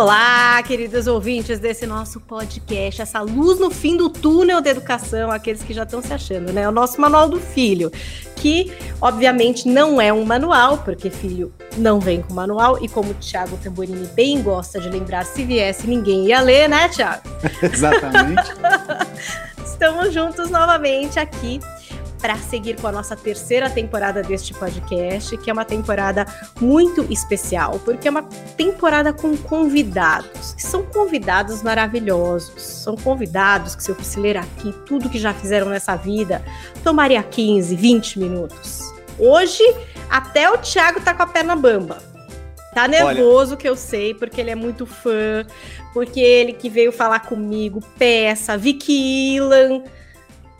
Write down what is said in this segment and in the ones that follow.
Olá, queridos ouvintes desse nosso podcast, essa luz no fim do túnel da educação, aqueles que já estão se achando, né? O nosso manual do filho, que obviamente não é um manual, porque filho não vem com manual, e como o Thiago Tamborini bem gosta de lembrar, se viesse ninguém ia ler, né, Thiago? Exatamente. Estamos juntos novamente aqui para seguir com a nossa terceira temporada deste podcast, que é uma temporada muito especial, porque é uma temporada com convidados, que são convidados maravilhosos. São convidados que, se eu fosse ler aqui tudo que já fizeram nessa vida, tomaria 15, 20 minutos. Hoje, até o Thiago tá com a perna bamba. Tá nervoso, Olha. que eu sei, porque ele é muito fã, porque ele que veio falar comigo, peça, Vicky Ilan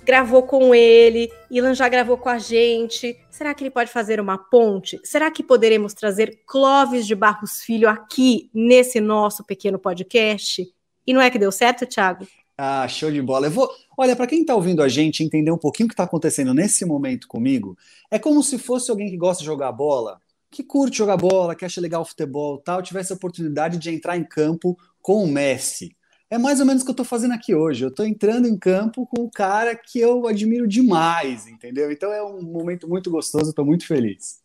gravou com ele, Ilan já gravou com a gente. Será que ele pode fazer uma ponte? Será que poderemos trazer Clóvis de Barros Filho aqui nesse nosso pequeno podcast? E não é que deu certo, Thiago? Ah, show de bola. Eu vou. Olha, para quem está ouvindo a gente entender um pouquinho o que está acontecendo nesse momento comigo, é como se fosse alguém que gosta de jogar bola, que curte jogar bola, que acha legal o futebol, tal, tivesse a oportunidade de entrar em campo com o Messi. É mais ou menos o que eu estou fazendo aqui hoje. Eu estou entrando em campo com um cara que eu admiro demais, entendeu? Então é um momento muito gostoso, estou muito feliz.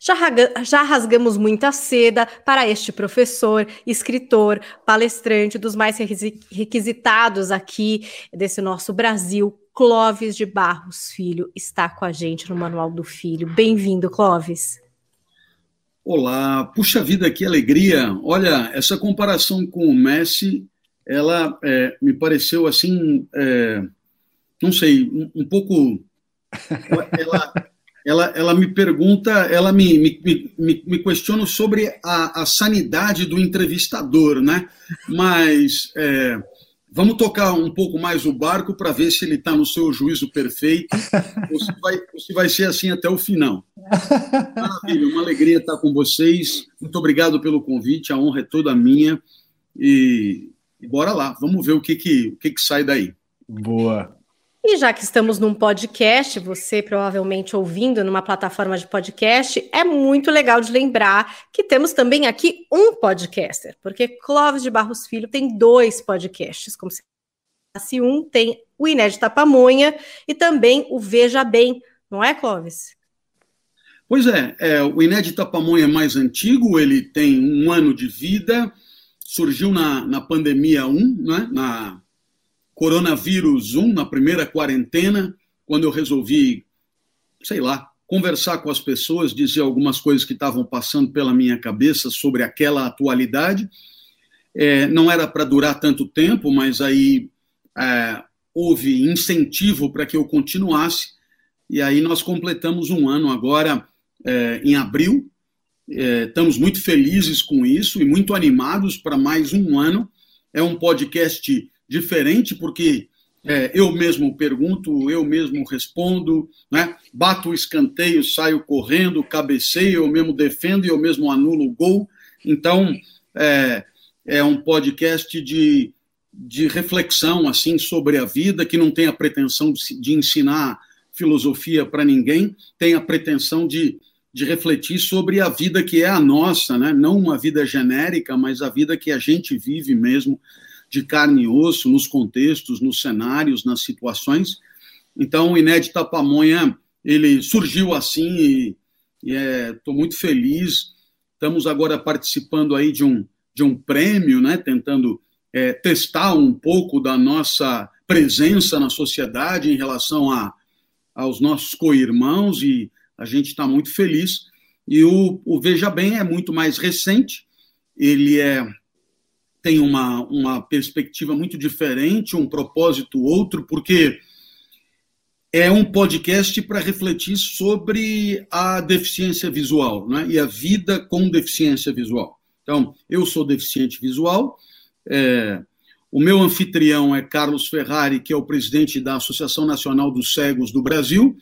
Já, já, rasgamos muita seda para este professor, escritor, palestrante, dos mais requisitados aqui desse nosso Brasil, Clóvis de Barros Filho, está com a gente no Manual do Filho. Bem-vindo, Clóvis. Olá, puxa vida, que alegria! Olha, essa comparação com o Messi ela é, me pareceu assim, é, não sei, um, um pouco. Ela, ela, ela me pergunta, ela me, me, me, me questiona sobre a, a, sanidade do entrevistador, né? Mas é, vamos tocar um pouco mais o barco para ver se ele está no seu juízo perfeito ou se, vai, ou se vai ser assim até o final. Maravilha, uma alegria estar com vocês. Muito obrigado pelo convite, a honra é toda minha. E e bora lá, vamos ver o que que, o que, que sai daí. Boa. E já que estamos num podcast, você provavelmente ouvindo numa plataforma de podcast, é muito legal de lembrar que temos também aqui um podcaster, porque Clóvis de Barros Filho tem dois podcasts, como se fosse um, tem o Inédita Pamonha e também o Veja Bem, não é, Clóvis? Pois é, é o Inédita Pamonha é mais antigo, ele tem um ano de vida, surgiu na, na pandemia 1, né? na coronavírus 1, na primeira quarentena, quando eu resolvi, sei lá, conversar com as pessoas, dizer algumas coisas que estavam passando pela minha cabeça sobre aquela atualidade. É, não era para durar tanto tempo, mas aí é, houve incentivo para que eu continuasse, e aí nós completamos um ano agora, é, em abril, é, estamos muito felizes com isso e muito animados para mais um ano. É um podcast diferente, porque é, eu mesmo pergunto, eu mesmo respondo, né? bato o escanteio, saio correndo, cabeceio, eu mesmo defendo e eu mesmo anulo o gol. Então, é, é um podcast de, de reflexão assim sobre a vida, que não tem a pretensão de, de ensinar filosofia para ninguém, tem a pretensão de de refletir sobre a vida que é a nossa, né? não uma vida genérica, mas a vida que a gente vive mesmo, de carne e osso, nos contextos, nos cenários, nas situações. Então, o Inédita Pamonha, ele surgiu assim e estou é, muito feliz. Estamos agora participando aí de um, de um prêmio, né? tentando é, testar um pouco da nossa presença na sociedade em relação a, aos nossos co-irmãos e a gente está muito feliz. E o, o, Veja Bem é muito mais recente, ele é tem uma, uma perspectiva muito diferente, um propósito outro, porque é um podcast para refletir sobre a deficiência visual né? e a vida com deficiência visual. Então, eu sou deficiente visual, é, o meu anfitrião é Carlos Ferrari, que é o presidente da Associação Nacional dos Cegos do Brasil,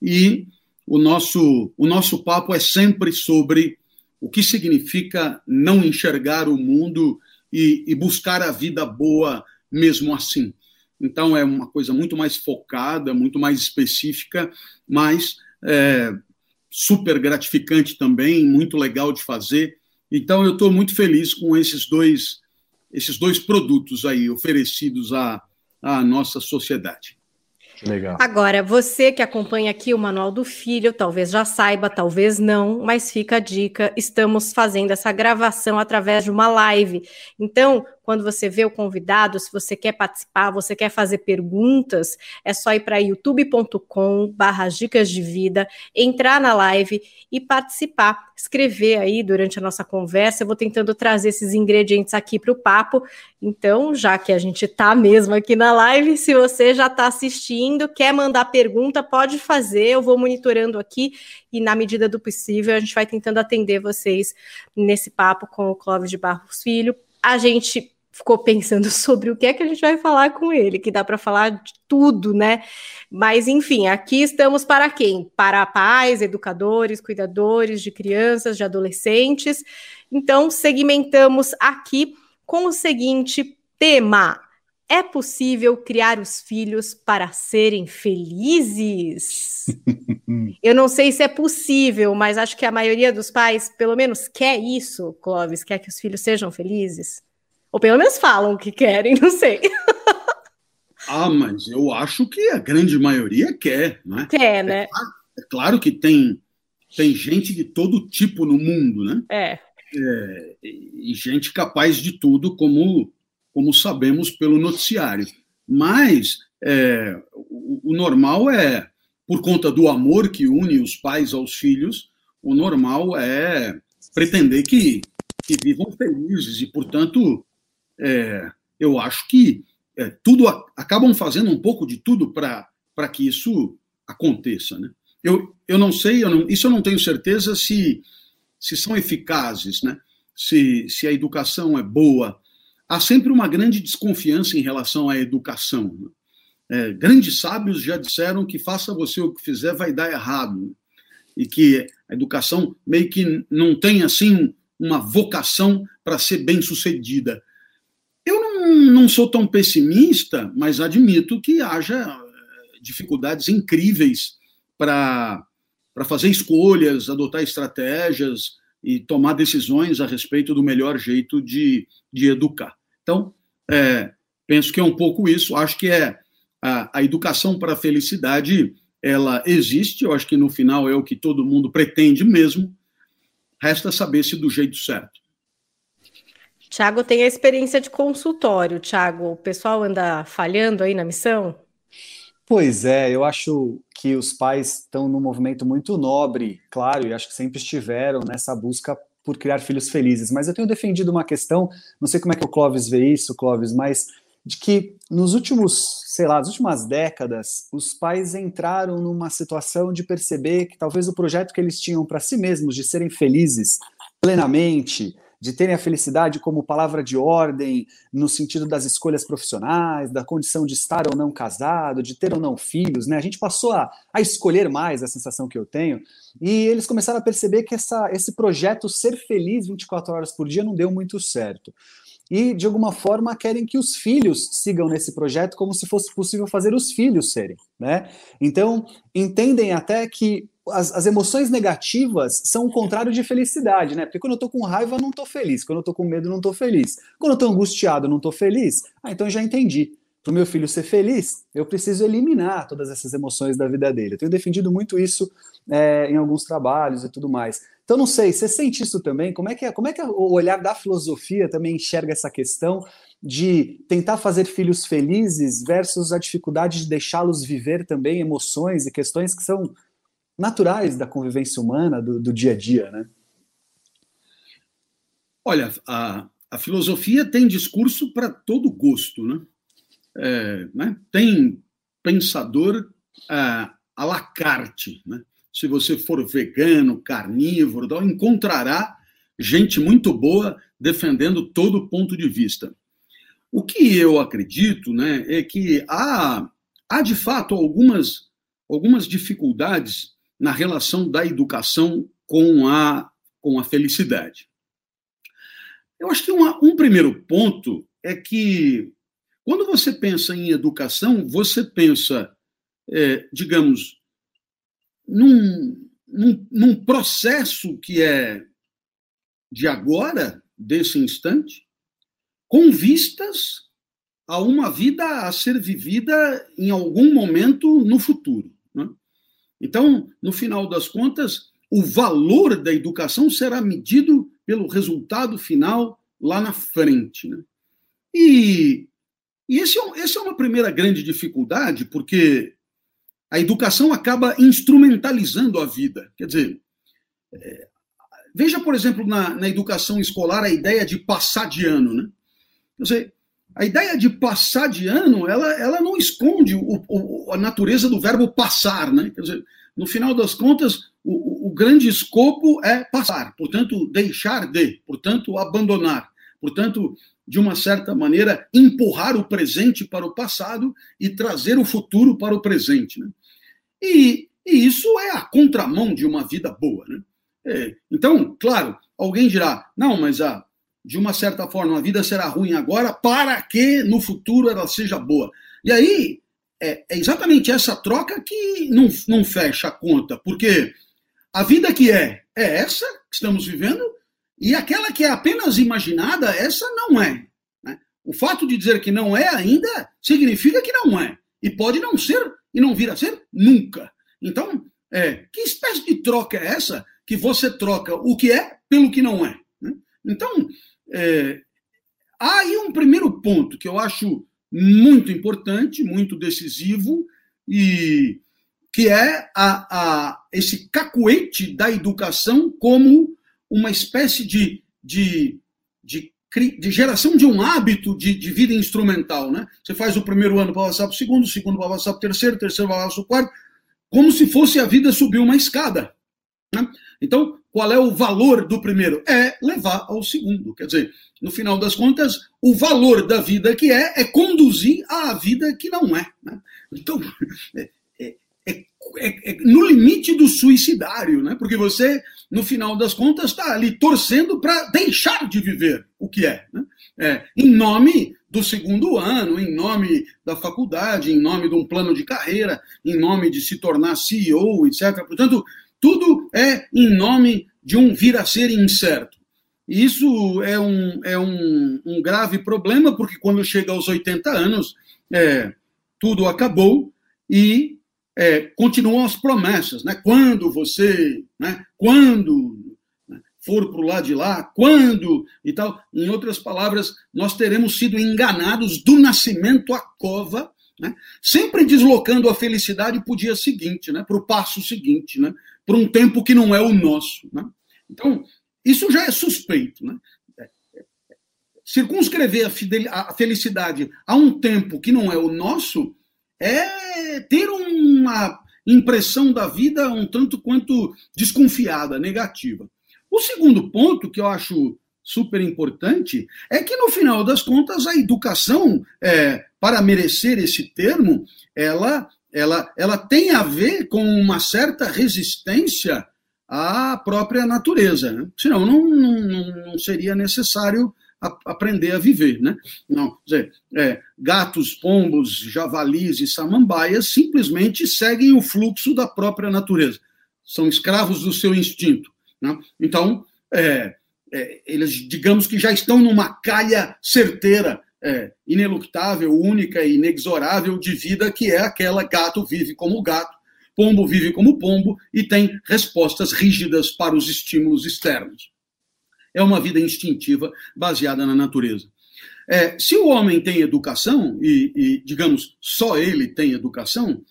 e o nosso, o nosso papo é sempre sobre o que significa não enxergar o mundo e, e buscar a vida boa mesmo assim. Então, é uma coisa muito mais focada, muito mais específica, mas é, super gratificante também, muito legal de fazer. Então, eu estou muito feliz com esses dois, esses dois produtos aí oferecidos à, à nossa sociedade. Legal. Agora, você que acompanha aqui o Manual do Filho, talvez já saiba, talvez não, mas fica a dica: estamos fazendo essa gravação através de uma live. Então, quando você vê o convidado, se você quer participar, você quer fazer perguntas, é só ir para youtube.com barra dicas de vida, entrar na live e participar, escrever aí durante a nossa conversa. Eu vou tentando trazer esses ingredientes aqui para o papo. Então, já que a gente está mesmo aqui na live, se você já está assistindo, quer mandar pergunta, pode fazer, eu vou monitorando aqui e, na medida do possível, a gente vai tentando atender vocês nesse papo com o Clóvis de Barros Filho. A gente ficou pensando sobre o que é que a gente vai falar com ele, que dá para falar de tudo, né? Mas enfim, aqui estamos para quem? Para pais, educadores, cuidadores de crianças, de adolescentes. Então, segmentamos aqui com o seguinte tema: é possível criar os filhos para serem felizes? Eu não sei se é possível, mas acho que a maioria dos pais, pelo menos, quer isso, Clóvis, quer que os filhos sejam felizes. Ou pelo menos falam que querem, não sei. Ah, mas eu acho que a grande maioria quer, né? Quer, né? É claro, é claro que tem, tem gente de todo tipo no mundo, né? É. é. E gente capaz de tudo, como, como sabemos pelo noticiário. Mas é, o, o normal é, por conta do amor que une os pais aos filhos, o normal é pretender que, que vivam felizes e, portanto, é, eu acho que é, tudo acabam fazendo um pouco de tudo para que isso aconteça. Né? Eu, eu não sei, eu não, isso eu não tenho certeza se, se são eficazes, né? se, se a educação é boa. Há sempre uma grande desconfiança em relação à educação. Né? É, grandes sábios já disseram que faça você o que fizer vai dar errado. Né? E que a educação meio que não tem assim uma vocação para ser bem sucedida. Não sou tão pessimista, mas admito que haja eh, dificuldades incríveis para fazer escolhas, adotar estratégias e tomar decisões a respeito do melhor jeito de, de educar. Então, é, penso que é um pouco isso. Acho que é a, a educação para a felicidade, ela existe. Eu acho que no final é o que todo mundo pretende mesmo. Resta saber se do jeito certo. Tiago tem a experiência de consultório. Tiago, o pessoal anda falhando aí na missão? Pois é, eu acho que os pais estão num movimento muito nobre, claro, e acho que sempre estiveram nessa busca por criar filhos felizes. Mas eu tenho defendido uma questão, não sei como é que o Clóvis vê isso, Clóvis, mas de que nos últimos, sei lá, nas últimas décadas, os pais entraram numa situação de perceber que talvez o projeto que eles tinham para si mesmos de serem felizes plenamente, de terem a felicidade como palavra de ordem no sentido das escolhas profissionais, da condição de estar ou não casado, de ter ou não filhos, né? A gente passou a, a escolher mais, a sensação que eu tenho, e eles começaram a perceber que essa, esse projeto ser feliz 24 horas por dia não deu muito certo e, de alguma forma, querem que os filhos sigam nesse projeto como se fosse possível fazer os filhos serem. Né? Então, entendem até que as, as, emoções negativas são o contrário de felicidade, né? Porque quando eu tô com raiva, não tô feliz. Quando eu tô com medo, não tô feliz. Quando eu tô angustiado, não tô feliz. Ah, então já entendi. Para o meu filho ser feliz, eu preciso eliminar todas essas emoções da vida dele. Eu tenho defendido muito isso é, em alguns trabalhos e tudo mais. Então, não sei, você sente isso também? Como é que, é, como é que o olhar da filosofia também enxerga essa questão de tentar fazer filhos felizes versus a dificuldade de deixá-los viver também emoções e questões que são naturais da convivência humana, do, do dia a dia, né? Olha, a, a filosofia tem discurso para todo gosto, né? É, né? Tem pensador à la carte, né? Se você for vegano, carnívoro, encontrará gente muito boa defendendo todo ponto de vista. O que eu acredito né, é que há, há de fato algumas, algumas dificuldades na relação da educação com a com a felicidade. Eu acho que uma, um primeiro ponto é que, quando você pensa em educação, você pensa, é, digamos, num, num, num processo que é de agora, desse instante, com vistas a uma vida a ser vivida em algum momento no futuro. Né? Então, no final das contas, o valor da educação será medido pelo resultado final lá na frente. Né? E, e esse, é, essa é uma primeira grande dificuldade, porque a educação acaba instrumentalizando a vida. Quer dizer, é, veja, por exemplo, na, na, educação escolar a ideia de passar de ano. Né? Quer dizer, a ideia de passar de ano, ela, ela não esconde o, o, a natureza do verbo passar. Né? Quer dizer, no final das contas, o, o grande escopo é passar, portanto, deixar de, portanto, abandonar, portanto, de uma certa maneira, empurrar o presente para o passado e trazer o futuro para o presente. Né? E, e isso é a contramão de uma vida boa. Né? É, então, claro, alguém dirá, não, mas a, de uma certa forma a vida será ruim agora para que no futuro ela seja boa. E aí é, é exatamente essa troca que não, não fecha a conta, porque a vida que é, é essa que estamos vivendo, e aquela que é apenas imaginada, essa não é. Né? O fato de dizer que não é ainda significa que não é. E pode não ser e não vir a ser nunca. Então, é, que espécie de troca é essa que você troca o que é pelo que não é? Né? Então, é, há aí um primeiro ponto que eu acho muito importante, muito decisivo, e que é a, a, esse cacuete da educação como uma espécie de, de, de, de geração de um hábito de, de, vida instrumental. Né? Você faz o primeiro ano para passar para o segundo, o segundo para passar para o terceiro, o terceiro para passar para o quarto, como se fosse a vida subir uma escada. Né? Então, qual é o valor do primeiro? É levar ao segundo. Quer dizer, no final das contas, o valor da vida que é é conduzir à vida que não é. Né? Então, é, é, no limite do suicidário, né? porque você, no final das contas, está ali torcendo para deixar de viver o que é, né? é. Em nome do segundo ano, em nome da faculdade, em nome de um plano de carreira, em nome de se tornar CEO, etc. Portanto, tudo é em nome de um vir a ser incerto. Isso é um, é um, um grave problema, porque quando chega aos 80 anos, é, tudo acabou e é, continuam as promessas. Né? Quando você, né? quando né? for para o lado de lá, quando e tal. Em outras palavras, nós teremos sido enganados do nascimento à cova, né? sempre deslocando a felicidade para o dia seguinte, né? para o passo seguinte, né? para um tempo que não é o nosso. Né? Então, isso já é suspeito. Né? Circunscrever a felicidade a um tempo que não é o nosso é ter uma impressão da vida um tanto quanto desconfiada, negativa. O segundo ponto que eu acho super importante é que no final das contas a educação, é, para merecer esse termo, ela, ela, ela tem a ver com uma certa resistência à própria natureza. Né? Senão não, não, não seria necessário a, aprender a viver. Né? Não, dizer, é, gatos, pombos, javalis e samambaias simplesmente seguem o fluxo da própria natureza. São escravos do seu instinto. Né? Então, é, é, eles, digamos que já estão numa calha certeira, é, ineluctável, única e inexorável de vida, que é aquela gato vive como gato, Pombo vive como pombo e tem respostas rígidas para os estímulos externos. É uma vida instintiva baseada na natureza. É, se o homem tem educação, e, e, digamos, só ele tem educação,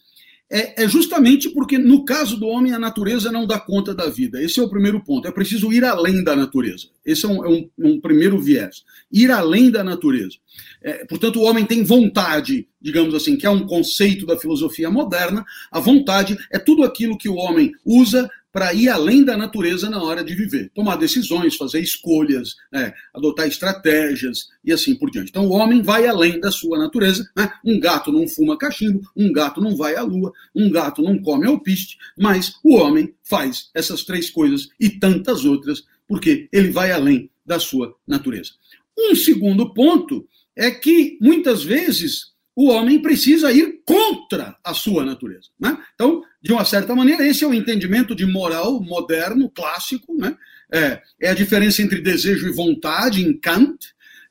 é, é, justamente porque, no caso do homem, a natureza não dá conta da vida. Esse é o primeiro ponto. É preciso ir além da natureza. Esse é um, é um, um primeiro viés. Ir além da natureza. É, portanto, o homem tem vontade, digamos assim, que é um conceito da filosofia moderna. A vontade é tudo aquilo que o homem usa para ir além da natureza na hora de viver, tomar decisões, fazer escolhas, né, adotar estratégias e assim por diante. Então o homem vai além da sua natureza. Né? Um gato não fuma cachimbo, um gato não vai à lua, um gato não come alpiste, mas o homem faz essas três coisas e tantas outras porque ele vai além da sua natureza. Um segundo ponto é que, muitas vezes, o homem precisa ir contra a sua natureza. Né? Então, de uma certa maneira, esse é o entendimento de moral moderno, clássico. Né? É, é a diferença entre desejo e vontade em Kant.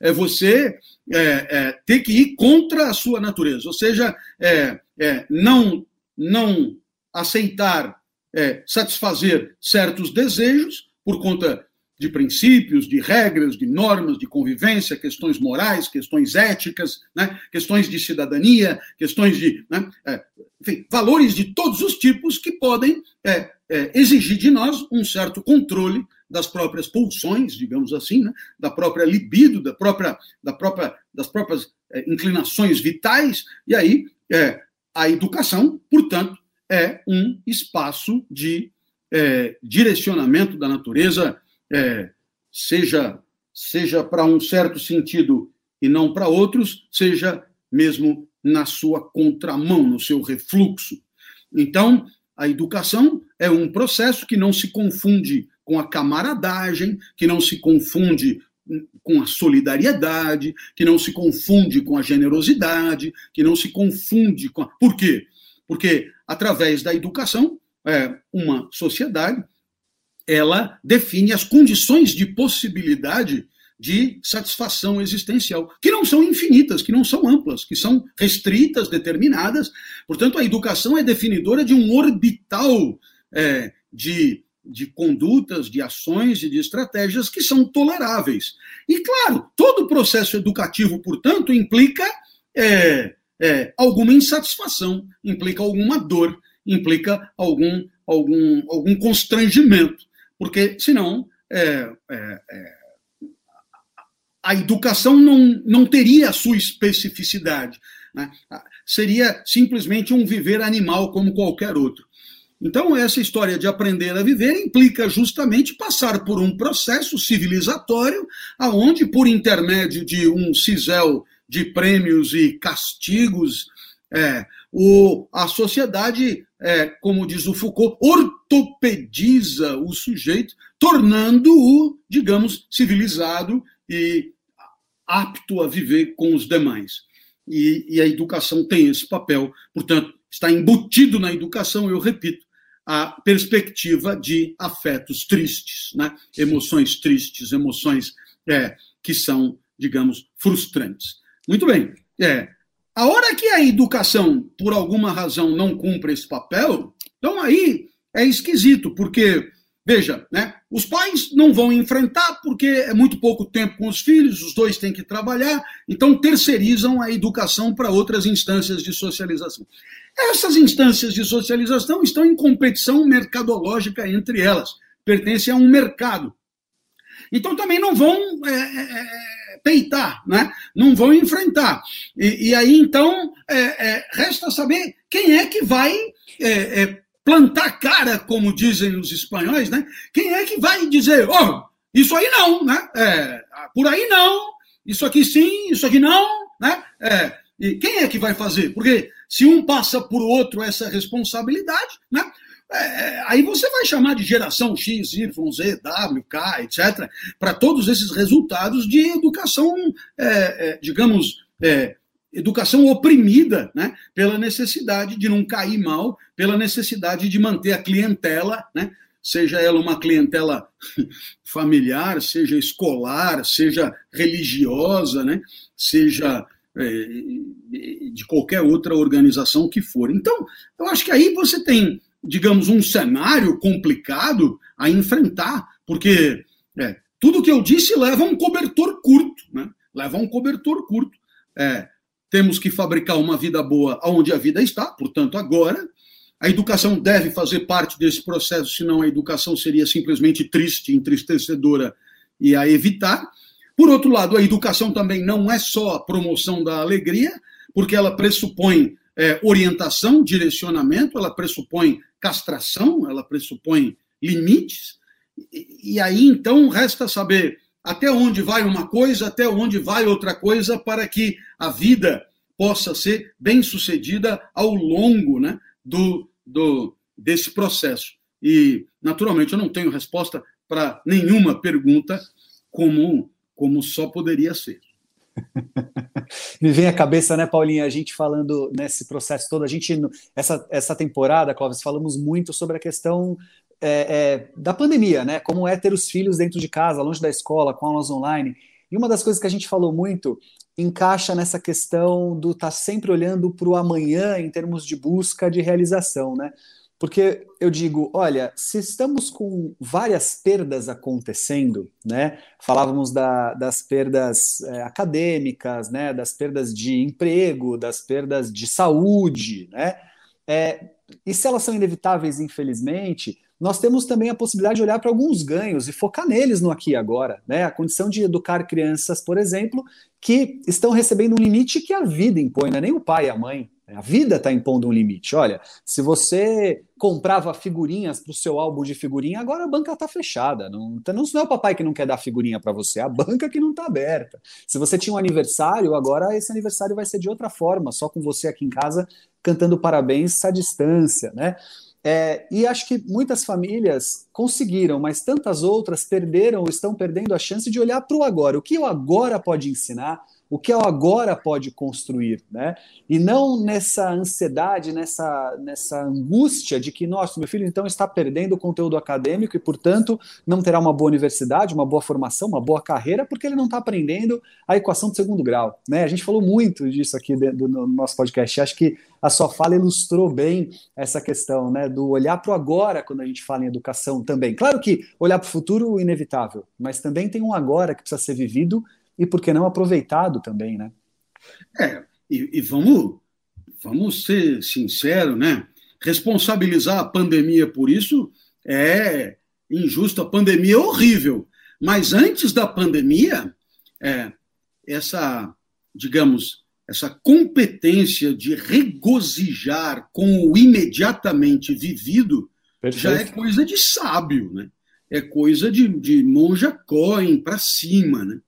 É você é, é, ter que ir contra a sua natureza, ou seja, é, é, não, não aceitar é, satisfazer certos desejos por conta de princípios, de regras, de normas de convivência, questões morais, questões éticas, né, questões de cidadania, questões de. Né, é, enfim, valores de todos os tipos que podem é, é, exigir de nós um certo controle das próprias pulsões, digamos assim, né, da própria libido, da própria, da própria, das próprias é, inclinações vitais, e aí é, a educação, portanto, é um espaço de é, direcionamento da natureza é, seja, seja para um certo sentido e não para outros, seja mesmo na sua contramão, no seu refluxo. Então, a educação é um processo que não se confunde com a camaradagem, que não se confunde com a solidariedade, que não se confunde com a generosidade, que não se confunde com. A... Por quê? Porque através da educação, é, uma sociedade ela define as condições de possibilidade de satisfação existencial, que não são infinitas, que não são amplas, que são restritas, determinadas. Portanto, a educação é definidora de um orbital é, de, de condutas, de ações e de estratégias que são toleráveis. E, claro, todo processo educativo, portanto, implica é, é, alguma insatisfação, implica alguma dor, implica algum, algum, algum constrangimento porque senão é, é, é, a educação não, não teria a sua especificidade. Né? Seria simplesmente um viver animal como qualquer outro. Então, essa história de aprender a viver implica justamente passar por um processo civilizatório, aonde, por intermédio de um cisel de prêmios e castigos, é, o, a sociedade, é, como diz o Foucault, ortopediza o sujeito, tornando-o, digamos, civilizado e apto a viver com os demais. E, e, a educação tem esse papel, portanto, está embutido na educação, eu repito, a perspectiva de afetos tristes, né? emoções tristes, emoções é, que são, digamos, frustrantes. Muito bem. É, a hora que a educação, por alguma razão, não cumpre esse papel, então aí é esquisito, porque, veja, né, os pais não vão enfrentar porque é muito pouco tempo com os filhos, os dois têm que trabalhar, então terceirizam a educação para outras instâncias de socialização. Essas instâncias de socialização estão em competição mercadológica entre elas, pertencem a um mercado. Então também não vão. É, é, é peitar, né? não vão enfrentar. E, e aí, então, é, é, resta saber quem é que vai é, plantar cara, como dizem os espanhóis, né? quem é que vai dizer, oh, isso aí não, né? É, por aí não, isso aqui sim, isso aqui não, né? É, e quem é que vai fazer? Porque se um passa por outro essa responsabilidade, né? É, é, aí você vai chamar de geração X, Y, Z, W, K, etc., para todos esses resultados de educação, é, é, digamos, educação oprimida né, pela necessidade de não cair mal, pela necessidade de manter a clientela, né, seja ela uma clientela familiar, seja escolar, seja religiosa, né, seja é, de qualquer outra organização que for. Então, eu acho que aí você tem digamos, um cenário complicado a enfrentar, porque é, tudo que eu disse leva um cobertor curto, né? leva um cobertor curto. É, temos que fabricar uma vida boa onde a vida está, portanto, agora. A educação deve fazer parte desse processo, senão a educação seria simplesmente triste, entristecedora e a evitar. Por outro lado, a educação também não é só a promoção da alegria, porque ela pressupõe é, orientação, direcionamento, ela pressupõe castração, ela pressupõe limites, e, e aí então resta saber até onde vai uma coisa, até onde vai outra coisa, para que a vida possa ser bem sucedida ao longo né, do, do, desse processo. E, naturalmente, eu não tenho resposta para nenhuma pergunta, como, como só poderia ser. Me vem à cabeça, né, Paulinha, a gente falando nesse processo todo, a gente, essa, essa temporada, Clóvis, falamos muito sobre a questão é, é, da pandemia, né? Como é ter os filhos dentro de casa, longe da escola, com aulas online. E uma das coisas que a gente falou muito encaixa nessa questão do estar tá sempre olhando para o amanhã em termos de busca de realização, né? Porque eu digo, olha, se estamos com várias perdas acontecendo, né? Falávamos da, das perdas é, acadêmicas, né? Das perdas de emprego, das perdas de saúde, né? É, e se elas são inevitáveis, infelizmente, nós temos também a possibilidade de olhar para alguns ganhos e focar neles no aqui e agora. Né? A condição de educar crianças, por exemplo, que estão recebendo um limite que a vida impõe, não é nem o pai e a mãe. Né? A vida está impondo um limite. Olha, se você comprava figurinhas para o seu álbum de figurinha, agora a banca está fechada. Não, então, não é o papai que não quer dar figurinha para você, é a banca que não está aberta. Se você tinha um aniversário, agora esse aniversário vai ser de outra forma, só com você aqui em casa cantando parabéns à distância, né? É, e acho que muitas famílias conseguiram, mas tantas outras perderam ou estão perdendo a chance de olhar para o agora. O que o agora pode ensinar, o que o agora pode construir, né? E não nessa ansiedade, nessa, nessa angústia de que, nossa, meu filho então está perdendo o conteúdo acadêmico e, portanto, não terá uma boa universidade, uma boa formação, uma boa carreira, porque ele não está aprendendo a equação de segundo grau, né? A gente falou muito disso aqui do, no nosso podcast. Acho que a sua fala ilustrou bem essa questão, né? Do olhar para o agora quando a gente fala em educação também. Claro que olhar para o futuro é inevitável, mas também tem um agora que precisa ser vivido e por que não aproveitado também, né? É, e, e vamos, vamos ser sinceros, né? Responsabilizar a pandemia por isso é injusto. A pandemia é horrível, mas antes da pandemia, é, essa, digamos, essa competência de regozijar com o imediatamente vivido Perfeito. já é coisa de sábio, né? É coisa de, de monja coin para cima, né?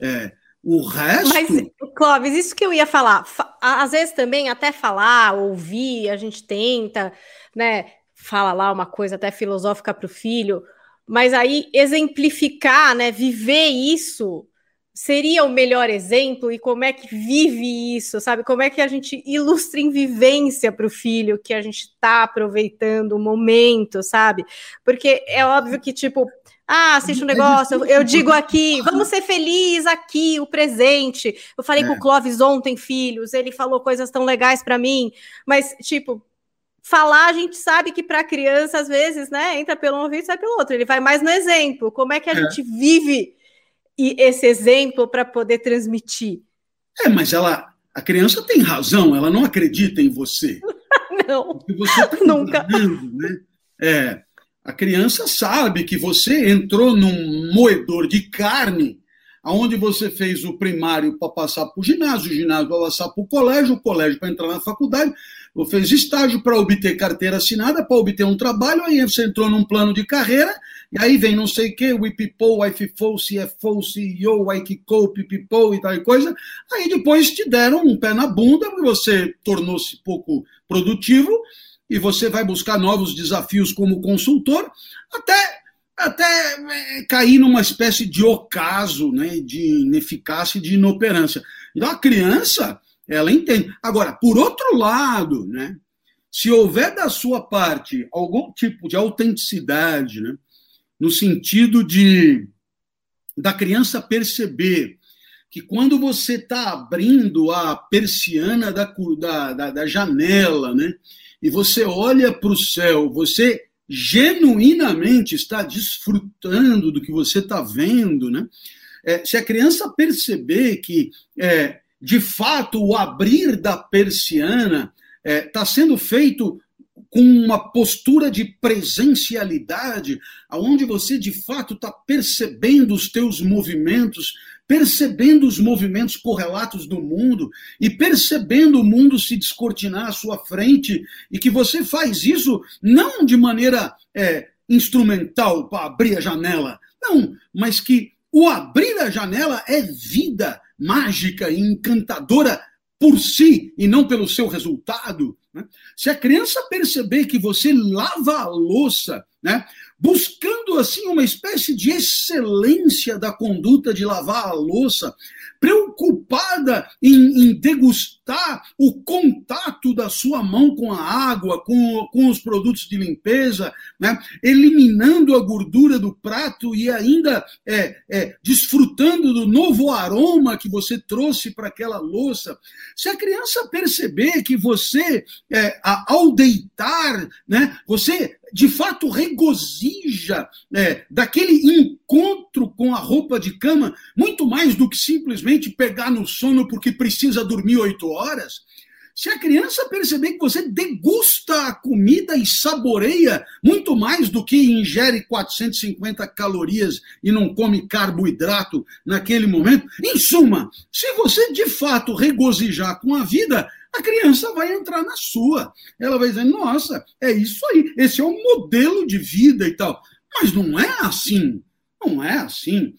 É, o resto. Mas, Clóvis, isso que eu ia falar. Às vezes também, até falar, ouvir, a gente tenta, né? Fala lá uma coisa até filosófica para o filho, mas aí exemplificar, né? Viver isso seria o melhor exemplo e como é que vive isso, sabe? Como é que a gente ilustra em vivência para o filho que a gente está aproveitando o momento, sabe? Porque é óbvio que, tipo, ah, assiste um negócio, eu, digo aqui, vamos ser felizes aqui, o presente. Eu falei é. com o Clóvis ontem, filhos, ele falou coisas tão legais para mim, mas, tipo, falar, a gente sabe que para criança, às vezes, né, entra pelo um ouvido e sai pelo outro. Ele vai mais no exemplo. Como é que a é. gente vive esse exemplo para poder transmitir? É, mas ela, a criança tem razão, ela não acredita em você. não, você tá nunca. Né? É, a criança sabe que você entrou num moedor de carne, aonde você fez o primário para passar para o ginásio, o ginásio para passar para o colégio, o colégio para entrar na faculdade, você fez estágio para obter carteira assinada, para obter um trabalho, aí você entrou num plano de carreira, e aí vem não sei o que, o IPPO, o IFFO, CFO, CEO, IKCO, PIPPO e tal coisa, aí depois te deram um pé na bunda, e você tornou-se pouco produtivo, e você vai buscar novos desafios como consultor, até, até é, cair numa espécie de ocaso, né, de ineficácia e de inoperância. Então a criança, ela entende. Agora, por outro lado, né, se houver da sua parte algum tipo de autenticidade, né, no sentido de da criança perceber que quando você está abrindo a persiana da, da, da, janela, né, e você olha para o céu, você genuinamente está desfrutando do que você está vendo, né? É, se a criança perceber que, é, de fato, o abrir da persiana está é, tá sendo feito com uma postura de presencialidade, aonde você de fato está percebendo os teus movimentos, percebendo os movimentos correlatos do mundo e percebendo o mundo se descortinar à sua frente, e que você faz isso não de maneira é, instrumental para abrir a janela, não, mas que o abrir a janela é vida mágica e encantadora por si e não pelo seu resultado. Né? Se a criança perceber que você lava a louça, né? Buscando assim uma espécie de excelência da conduta de lavar a louça, preocupada em, em, degustar o contato da sua mão com a água, com, com os produtos de limpeza, né? eliminando a gordura do prato e ainda é, é, desfrutando do novo aroma que você trouxe para aquela louça. Se a criança perceber que você, é, ao deitar, né, você de fato regozija é, daquele encontro com a roupa de cama, muito mais do que simplesmente pegar no sono porque precisa dormir oito horas. Se a criança perceber que você degusta a comida e saboreia muito mais do que ingere 450 calorias e não come carboidrato naquele momento, em suma, se você de fato regozijar com a vida, a criança vai entrar na sua. Ela vai dizer: nossa, é isso aí, esse é o modelo de vida e tal. Mas não é assim. Não é assim.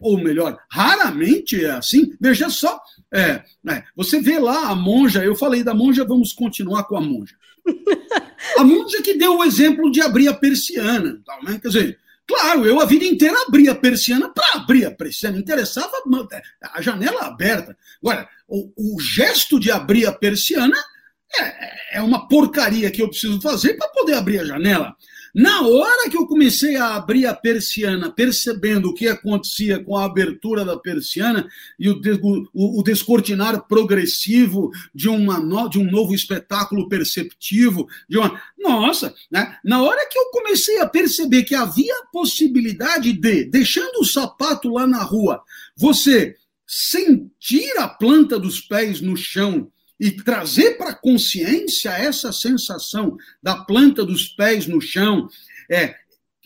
Ou melhor, raramente é assim. Veja só, é, é, você vê lá a monja, eu falei da monja, vamos continuar com a monja. A monja que deu o exemplo de abrir a persiana. Tal, né? Quer dizer, Claro, eu a vida inteira abria a persiana para abrir a persiana, interessava a janela aberta. Agora, o, o gesto de abrir a persiana é, é uma porcaria que eu preciso fazer para poder abrir a janela. Na hora que eu comecei a abrir a persiana, percebendo o que acontecia com a abertura da persiana e o, o, o descortinar progressivo de, uma no, de um novo espetáculo perceptivo, de uma. Nossa, né? na hora que eu comecei a perceber que havia a possibilidade de, deixando o sapato lá na rua, você sentir a planta dos pés no chão e trazer para a consciência essa sensação da planta dos pés no chão, é,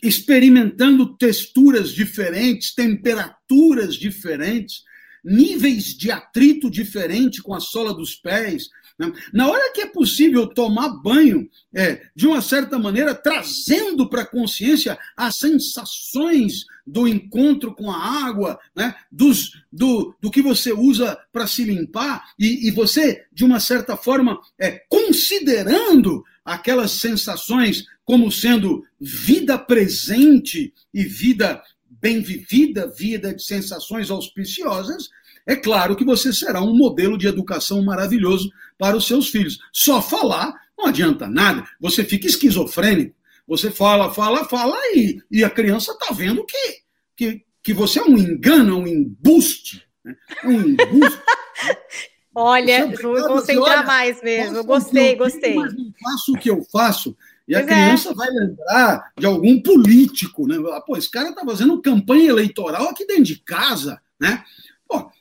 experimentando texturas diferentes, temperaturas diferentes, níveis de atrito diferente com a sola dos pés? Na hora que é possível tomar banho, é, de uma certa maneira, trazendo para a consciência as sensações do encontro com a água, né? Dos, do, do que você usa para se limpar, e, e, você, de uma certa forma, é, considerando aquelas sensações como sendo vida presente e vida bem vivida, vida de sensações auspiciosas, é claro que você será um modelo de educação maravilhoso para os seus filhos. Só falar não adianta nada, você fica esquizofrênico. Você fala, fala, fala e, e a criança está vendo que, que, que você é um engano, um embuste. Né? É um embuste. Olha, vou me concentrar olha, mais mesmo. Gostei, gostei. Mas não faço o que eu faço. E pois a é. criança é. vai lembrar de algum político, né? Ah, pô, esse cara está fazendo campanha eleitoral aqui dentro de casa, né?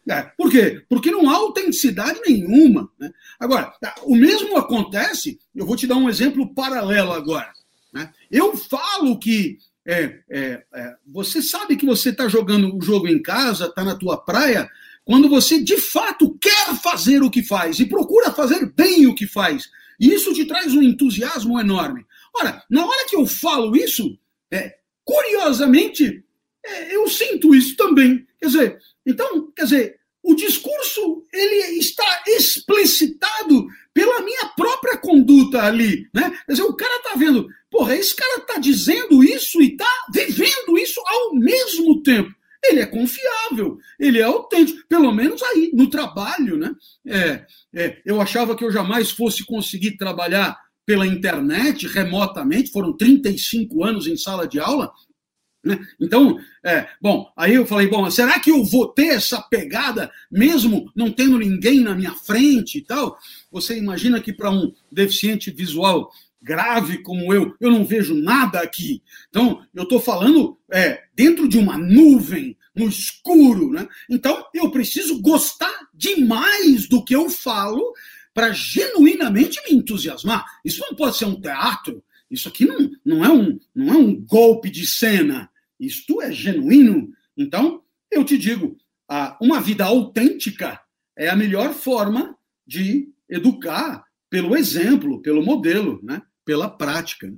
É, por quê? Porque não há autenticidade nenhuma. Né? Agora, tá, o mesmo acontece, eu vou te dar um exemplo paralelo agora. Né? Eu falo que é, é, é, você sabe que você está jogando o jogo em casa, está na tua praia, quando você de fato quer fazer o que faz e procura fazer bem o que faz. E isso te traz um entusiasmo enorme. Ora, na hora que eu falo isso, é, curiosamente, é, eu sinto isso também. Quer dizer, então, quer dizer, o discurso ele está explicitado pela minha própria conduta ali, né? Quer dizer, o cara está vendo, porra, esse cara está dizendo isso e está vivendo isso ao mesmo tempo. Ele é confiável, ele é autêntico, pelo menos aí, no trabalho, né? É, é, eu achava que eu jamais fosse conseguir trabalhar pela internet, remotamente, foram 35 anos em sala de aula, né? Então, é, bom, aí eu falei, bom, será que eu vou ter essa pegada mesmo não tendo ninguém na minha frente e tal? Você imagina que para um deficiente visual grave como eu, eu não vejo nada aqui. Então, eu estou falando é, dentro de uma nuvem, no escuro, né? Então, eu preciso gostar demais do que eu falo para genuinamente me entusiasmar. Isso não pode ser um teatro. Isso aqui não, não, é um, não é um golpe de cena isto é genuíno, então eu te digo, uma vida autêntica é a melhor forma de educar pelo exemplo, pelo modelo, né? pela prática.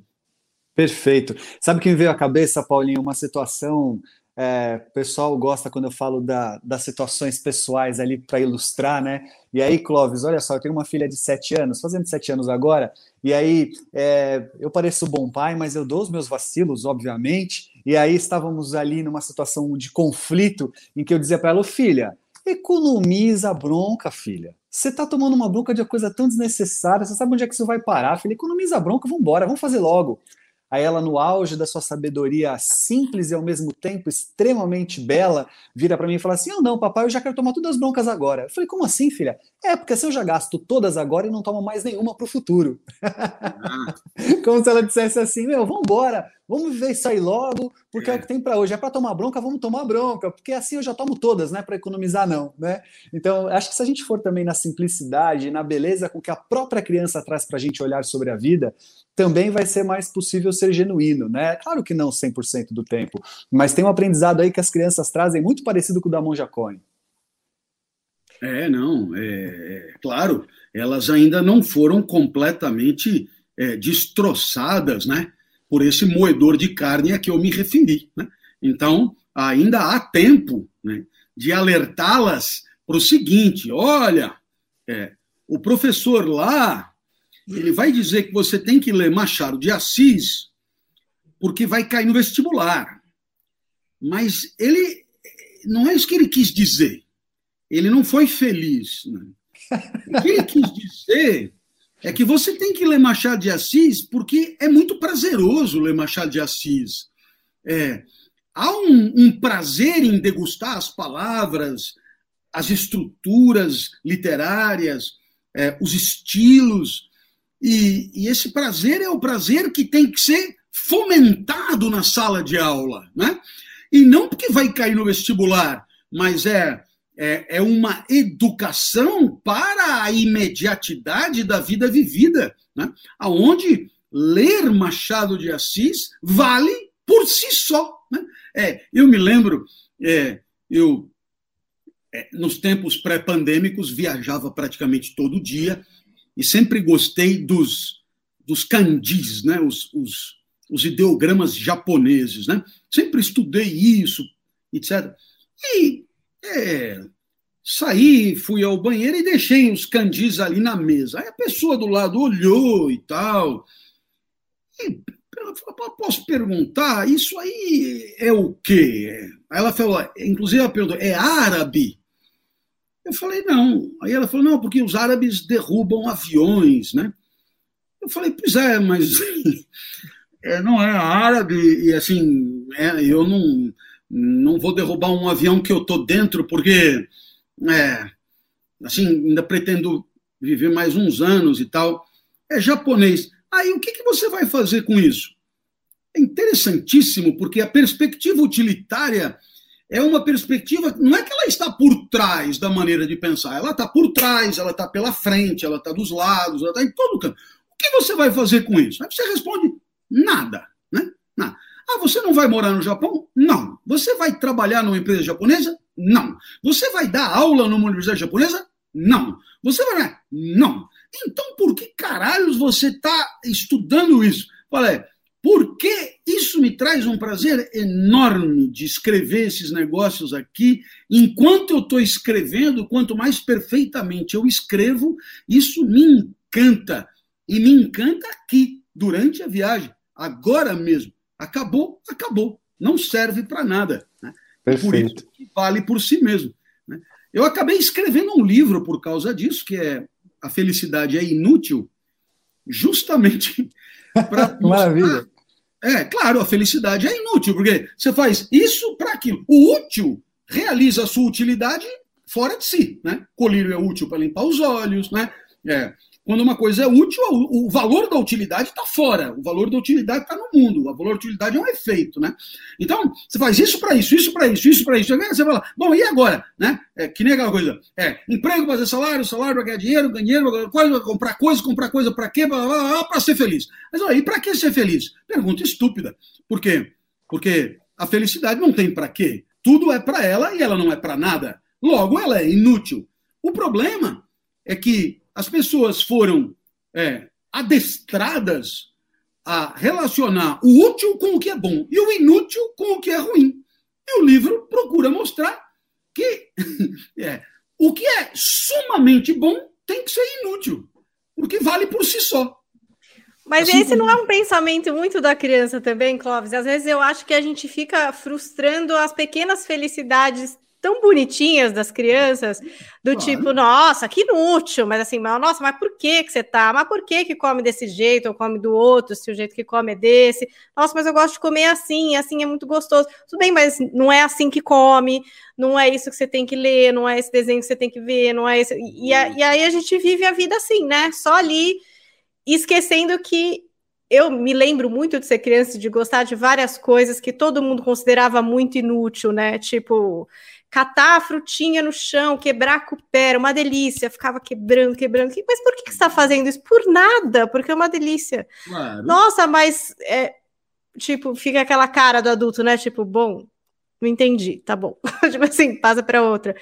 Perfeito. Sabe que me veio à cabeça, Paulinho? Uma situação É, o pessoal gosta quando eu falo da, das situações pessoais ali para ilustrar, né? E aí, Clóvis, olha só, eu tenho uma filha de sete anos, fazendo sete anos agora, e aí é, eu pareço bom pai, mas eu dou os meus vacilos, obviamente. E aí estávamos ali numa situação de conflito em que eu dizia para ela, filha, economiza a bronca, filha. Você está tomando uma bronca de uma coisa tão desnecessária, você sabe onde é que isso vai parar, filha? Economiza a bronca, vamos embora, vamos fazer logo. Aí ela, no auge da sua sabedoria simples e ao mesmo tempo extremamente bela, vira para mim e fala assim: Oh, não, papai, eu já quero tomar todas as broncas agora. Eu falei: Como assim, filha? É, porque se eu já gasto todas agora e não tomo mais nenhuma para o futuro. Ah. Como se ela dissesse assim: Meu, vamos embora, vamos viver isso aí logo, porque é, é o que tem para hoje. É para tomar bronca, vamos tomar bronca, porque assim eu já tomo todas, né? Para economizar, não, né? Então, acho que se a gente for também na simplicidade, na beleza com que a própria criança traz para a gente olhar sobre a vida, também vai ser mais possível ser genuíno, né? Claro que não 100% do tempo, mas tem um aprendizado aí que as crianças trazem muito parecido com o da Monja Coin. É, não, é, é, claro, elas ainda não foram completamente é, destroçadas, né, por esse moedor de carne a que eu me referi, né? Então, ainda há tempo, né, de alertá-las para o seguinte: olha, é, o professor lá ele vai dizer que você tem que ler Machado de Assis porque vai cair no vestibular. Mas ele não é isso que ele quis dizer. Ele não foi feliz. Né? O que ele quis dizer é que você tem que ler Machado de Assis porque é muito prazeroso ler Machado de Assis. É, há um, um prazer em degustar as palavras, as estruturas literárias, é, os estilos. E, e, esse prazer é o prazer que tem que ser fomentado na sala de aula, né? E não porque vai cair no vestibular, mas é, é, é uma educação para a imediatidade da vida vivida, né? Aonde ler Machado de Assis vale por si só. Né? É, eu me lembro, é, eu é, nos tempos pré-pandêmicos viajava praticamente todo dia e sempre gostei dos, dos kanjis, né? os, os, os ideogramas japoneses. Né? Sempre estudei isso, etc. E é, saí, fui ao banheiro e deixei os kanjis ali na mesa. Aí a pessoa do lado olhou e tal. E posso perguntar, isso aí é o quê? Aí ela falou, inclusive ela perguntou, é árabe? Eu falei, não. Aí ela falou, não, porque os árabes derrubam aviões, né? Eu falei, pois é, mas é, não é árabe, e assim, é, eu não, não vou derrubar um avião que eu estou dentro, porque, é, assim, ainda pretendo viver mais uns anos e tal. É japonês. Aí o que, que você vai fazer com isso? É interessantíssimo, porque a perspectiva utilitária é uma perspectiva, não é que ela está por trás da maneira de pensar, ela está por trás, ela está pela frente, ela está dos lados, ela está em todo canto. O que você vai fazer com isso? Aí você responde nada, né? Nada. Ah, você não vai morar no Japão? Não. Você vai trabalhar numa empresa japonesa? Não. Você vai dar aula numa universidade japonesa? Não. Você vai. Não. Então, por que caralhos você está estudando isso? Falei, porque isso me traz um prazer enorme de escrever esses negócios aqui. Enquanto eu estou escrevendo, quanto mais perfeitamente eu escrevo, isso me encanta. E me encanta aqui, durante a viagem, agora mesmo. Acabou, acabou. Não serve para nada. Né? Por isso que vale por si mesmo. Né? Eu acabei escrevendo um livro por causa disso, que é A Felicidade é Inútil, justamente para. Maravilha é, claro, a felicidade é inútil, porque você faz isso para aquilo. O útil realiza a sua utilidade fora de si, né? Colírio é útil para limpar os olhos, né? É, quando uma coisa é útil, o, valor da utilidade está fora, o valor da utilidade está no mundo, o valor da utilidade é um efeito, né? Então, você faz isso para isso, isso para isso, isso para isso, você fala, bom, e agora? Né? É, que nem aquela coisa, é, emprego para fazer salário, salário para ganhar dinheiro, dinheiro, coisa, comprar coisa, comprar coisa para quê? Para ser feliz. Mas, e para que ser feliz? Pergunta estúpida. Por quê? Porque a felicidade não tem para quê. Tudo é para ela e ela não é para nada. Logo, ela é inútil. O problema é que as pessoas foram é, adestradas a relacionar o útil com o que é bom e o inútil com o que é ruim. E o livro procura mostrar que é, o que é sumamente bom tem que ser inútil, porque vale por si só. Mas assim esse não é um pensamento muito da criança também, Clóvis? Às vezes eu acho que a gente fica frustrando as pequenas felicidades tão bonitinhas das crianças, do claro. tipo, nossa, que inútil, mas assim, mas, nossa, mas por que que você tá? Mas por que que come desse jeito ou come do outro, se o jeito que come é desse? Nossa, mas eu gosto de comer assim, assim é muito gostoso. Tudo bem, mas não é assim que come, não é isso que você tem que ler, não é esse desenho que você tem que ver, não é esse... E, e aí a gente vive a vida assim, né? Só ali, esquecendo que eu me lembro muito de ser criança, de gostar de várias coisas que todo mundo considerava muito inútil, né? Tipo, catar a frutinha no chão, quebrar com o pé, uma delícia, ficava quebrando, quebrando. Mas por que, que você está fazendo isso? Por nada, porque é uma delícia. Claro. Nossa, mas é, tipo, fica aquela cara do adulto, né? Tipo, bom, não entendi, tá bom. tipo assim, passa para outra.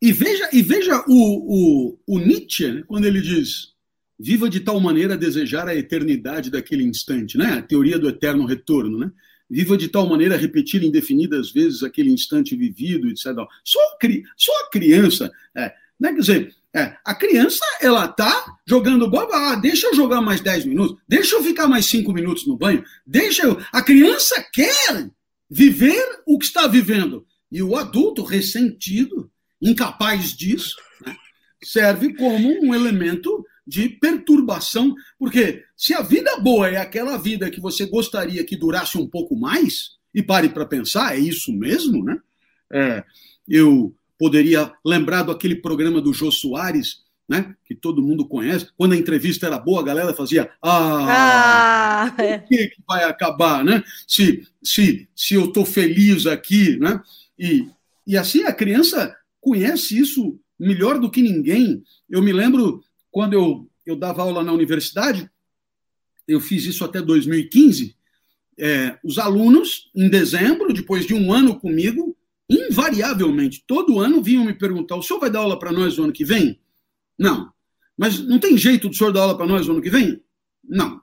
E veja, e veja o, o, o Nietzsche, né, quando ele diz: viva de tal maneira a desejar a eternidade daquele instante, né? A teoria do eterno retorno, né? Viva de tal maneira a repetir indefinidas vezes aquele instante vivido, etc. Só, só a criança, é, né? quer dizer, é, a criança, ela tá jogando bola, ah, deixa eu jogar mais 10 minutos, deixa eu ficar mais 5 minutos no banho, deixa eu... A criança quer viver o que está vivendo. E o adulto ressentido, incapaz disso, né, serve como um elemento de perturbação, porque se a vida boa é aquela vida que você gostaria que durasse um pouco mais, e pare para pensar, é isso mesmo, né? É, eu poderia lembrar do aquele programa do Jô Soares, né? Que todo mundo conhece. Quando a entrevista era boa, a galera fazia Ah, ah é. que, que vai acabar, né? Se, se, se eu estou feliz aqui, né? E, e assim a criança conhece isso melhor do que ninguém. Eu me lembro quando eu, eu dava aula na universidade, eu fiz isso até 2015, é, os alunos, em dezembro, depois de um ano comigo, invariavelmente, todo ano vinham me perguntar: o senhor vai dar aula para nós no ano que vem? Não. Mas não tem jeito do senhor dar aula para nós no ano que vem? Não.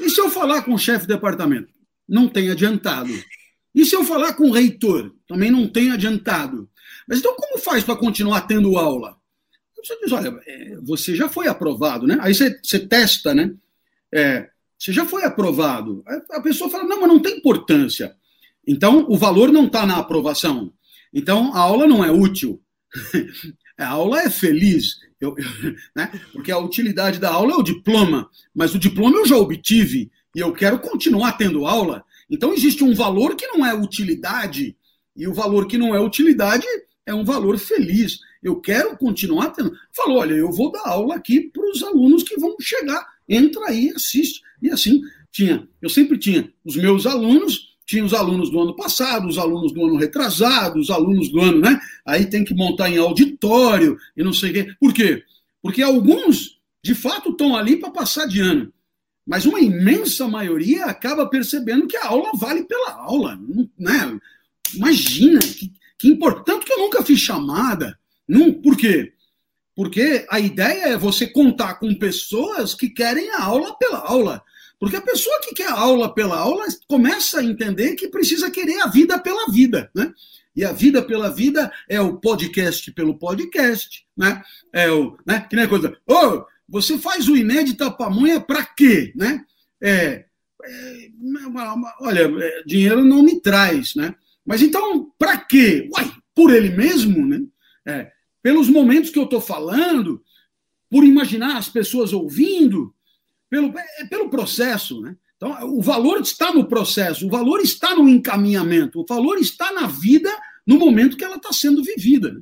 E se eu falar com o chefe de departamento? Não tem adiantado. E se eu falar com o reitor? Também não tem adiantado. Mas então como faz para continuar tendo aula? Você diz, olha, é, você já foi aprovado, né? Aí você, você testa, né? É, você já foi aprovado. A pessoa fala, não, mas não tem importância. Então, o valor não está na aprovação. Então, a aula não é útil. a aula é feliz. Eu, eu, né? Porque a utilidade da aula é o diploma. Mas o diploma eu já obtive e eu quero continuar tendo aula. Então, existe um valor que não é utilidade. E o valor que não é utilidade é um valor feliz. Eu quero continuar tendo. Falou, olha, eu vou dar aula aqui para os alunos que vão chegar. Entra aí, assiste. E assim tinha. Eu sempre tinha os meus alunos, tinha os alunos do ano passado, os alunos do ano retrasado, os alunos do ano, né? Aí tem que montar em auditório e não sei o quê. Por quê? Porque alguns, de fato, estão ali para passar de ano. Mas uma imensa maioria acaba percebendo que a aula vale pela aula. Né? Imagina, que, que importante. Que eu nunca fiz chamada. Não, por quê? Porque a ideia é você contar com pessoas que querem a aula pela aula. Porque a pessoa que quer a aula pela aula começa a entender que precisa querer a vida pela vida, né? E a vida pela vida é o podcast pelo podcast, né? É o, né? Que nem coisa. Ô, oh, você faz o inédita pamonha para quê, né? É, é, olha, é, dinheiro não me traz, né? Mas então, para quê? Uai, por ele mesmo, né? É, pelos momentos que eu estou falando, por imaginar as pessoas ouvindo, pelo, é, pelo processo, né? Então, o valor está no processo, o valor está no encaminhamento, o valor está na vida no momento que ela está sendo vivida. Né?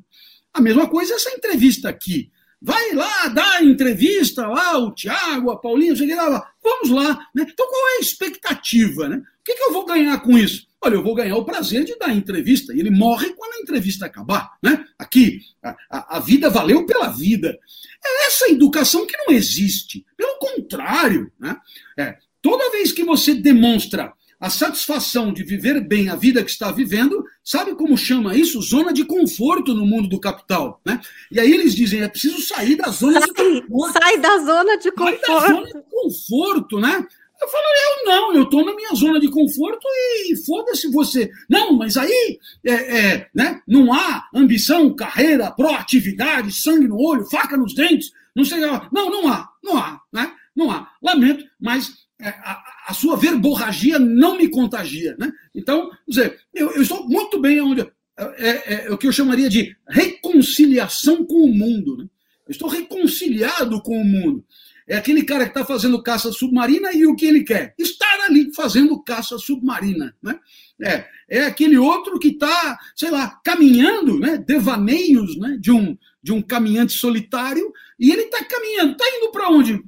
A mesma coisa essa entrevista aqui. Vai lá dar entrevista lá, o Tiago, a Paulinha, lá, vamos lá. Né? Então, qual é a expectativa? Né? O que, que eu vou ganhar com isso? Olha, eu vou ganhar o prazer de dar entrevista. E ele morre quando a entrevista acabar. Né? Aqui, a, a, a vida valeu pela vida. É essa educação que não existe. Pelo contrário, né? É, toda vez que você demonstra a satisfação de viver bem a vida que está vivendo, sabe como chama isso? Zona de conforto no mundo do capital. Né? E aí eles dizem, é preciso sair da zona sai, de conforto. Sai da zona de conforto. Sai da zona de conforto, né? Eu falaria, eu não, eu estou na minha zona de conforto e foda-se você. Não, mas aí é, é, né, não há ambição, carreira, proatividade, sangue no olho, faca nos dentes, não sei. Não, não há, não há, né? Não há. Lamento, mas é, a, a, sua verborragia não me contagia, né? Então, dizer, eu, eu estou muito bem onde é, é, é, o que eu chamaria de reconciliação com o mundo. Né? Eu estou reconciliado com o mundo. É aquele cara que está fazendo caça submarina e o que ele quer? Estar ali fazendo caça submarina. Né? É, é aquele outro que está, sei lá, caminhando, né? devaneios né? De, um, de um caminhante solitário, e ele está caminhando. Está indo para onde?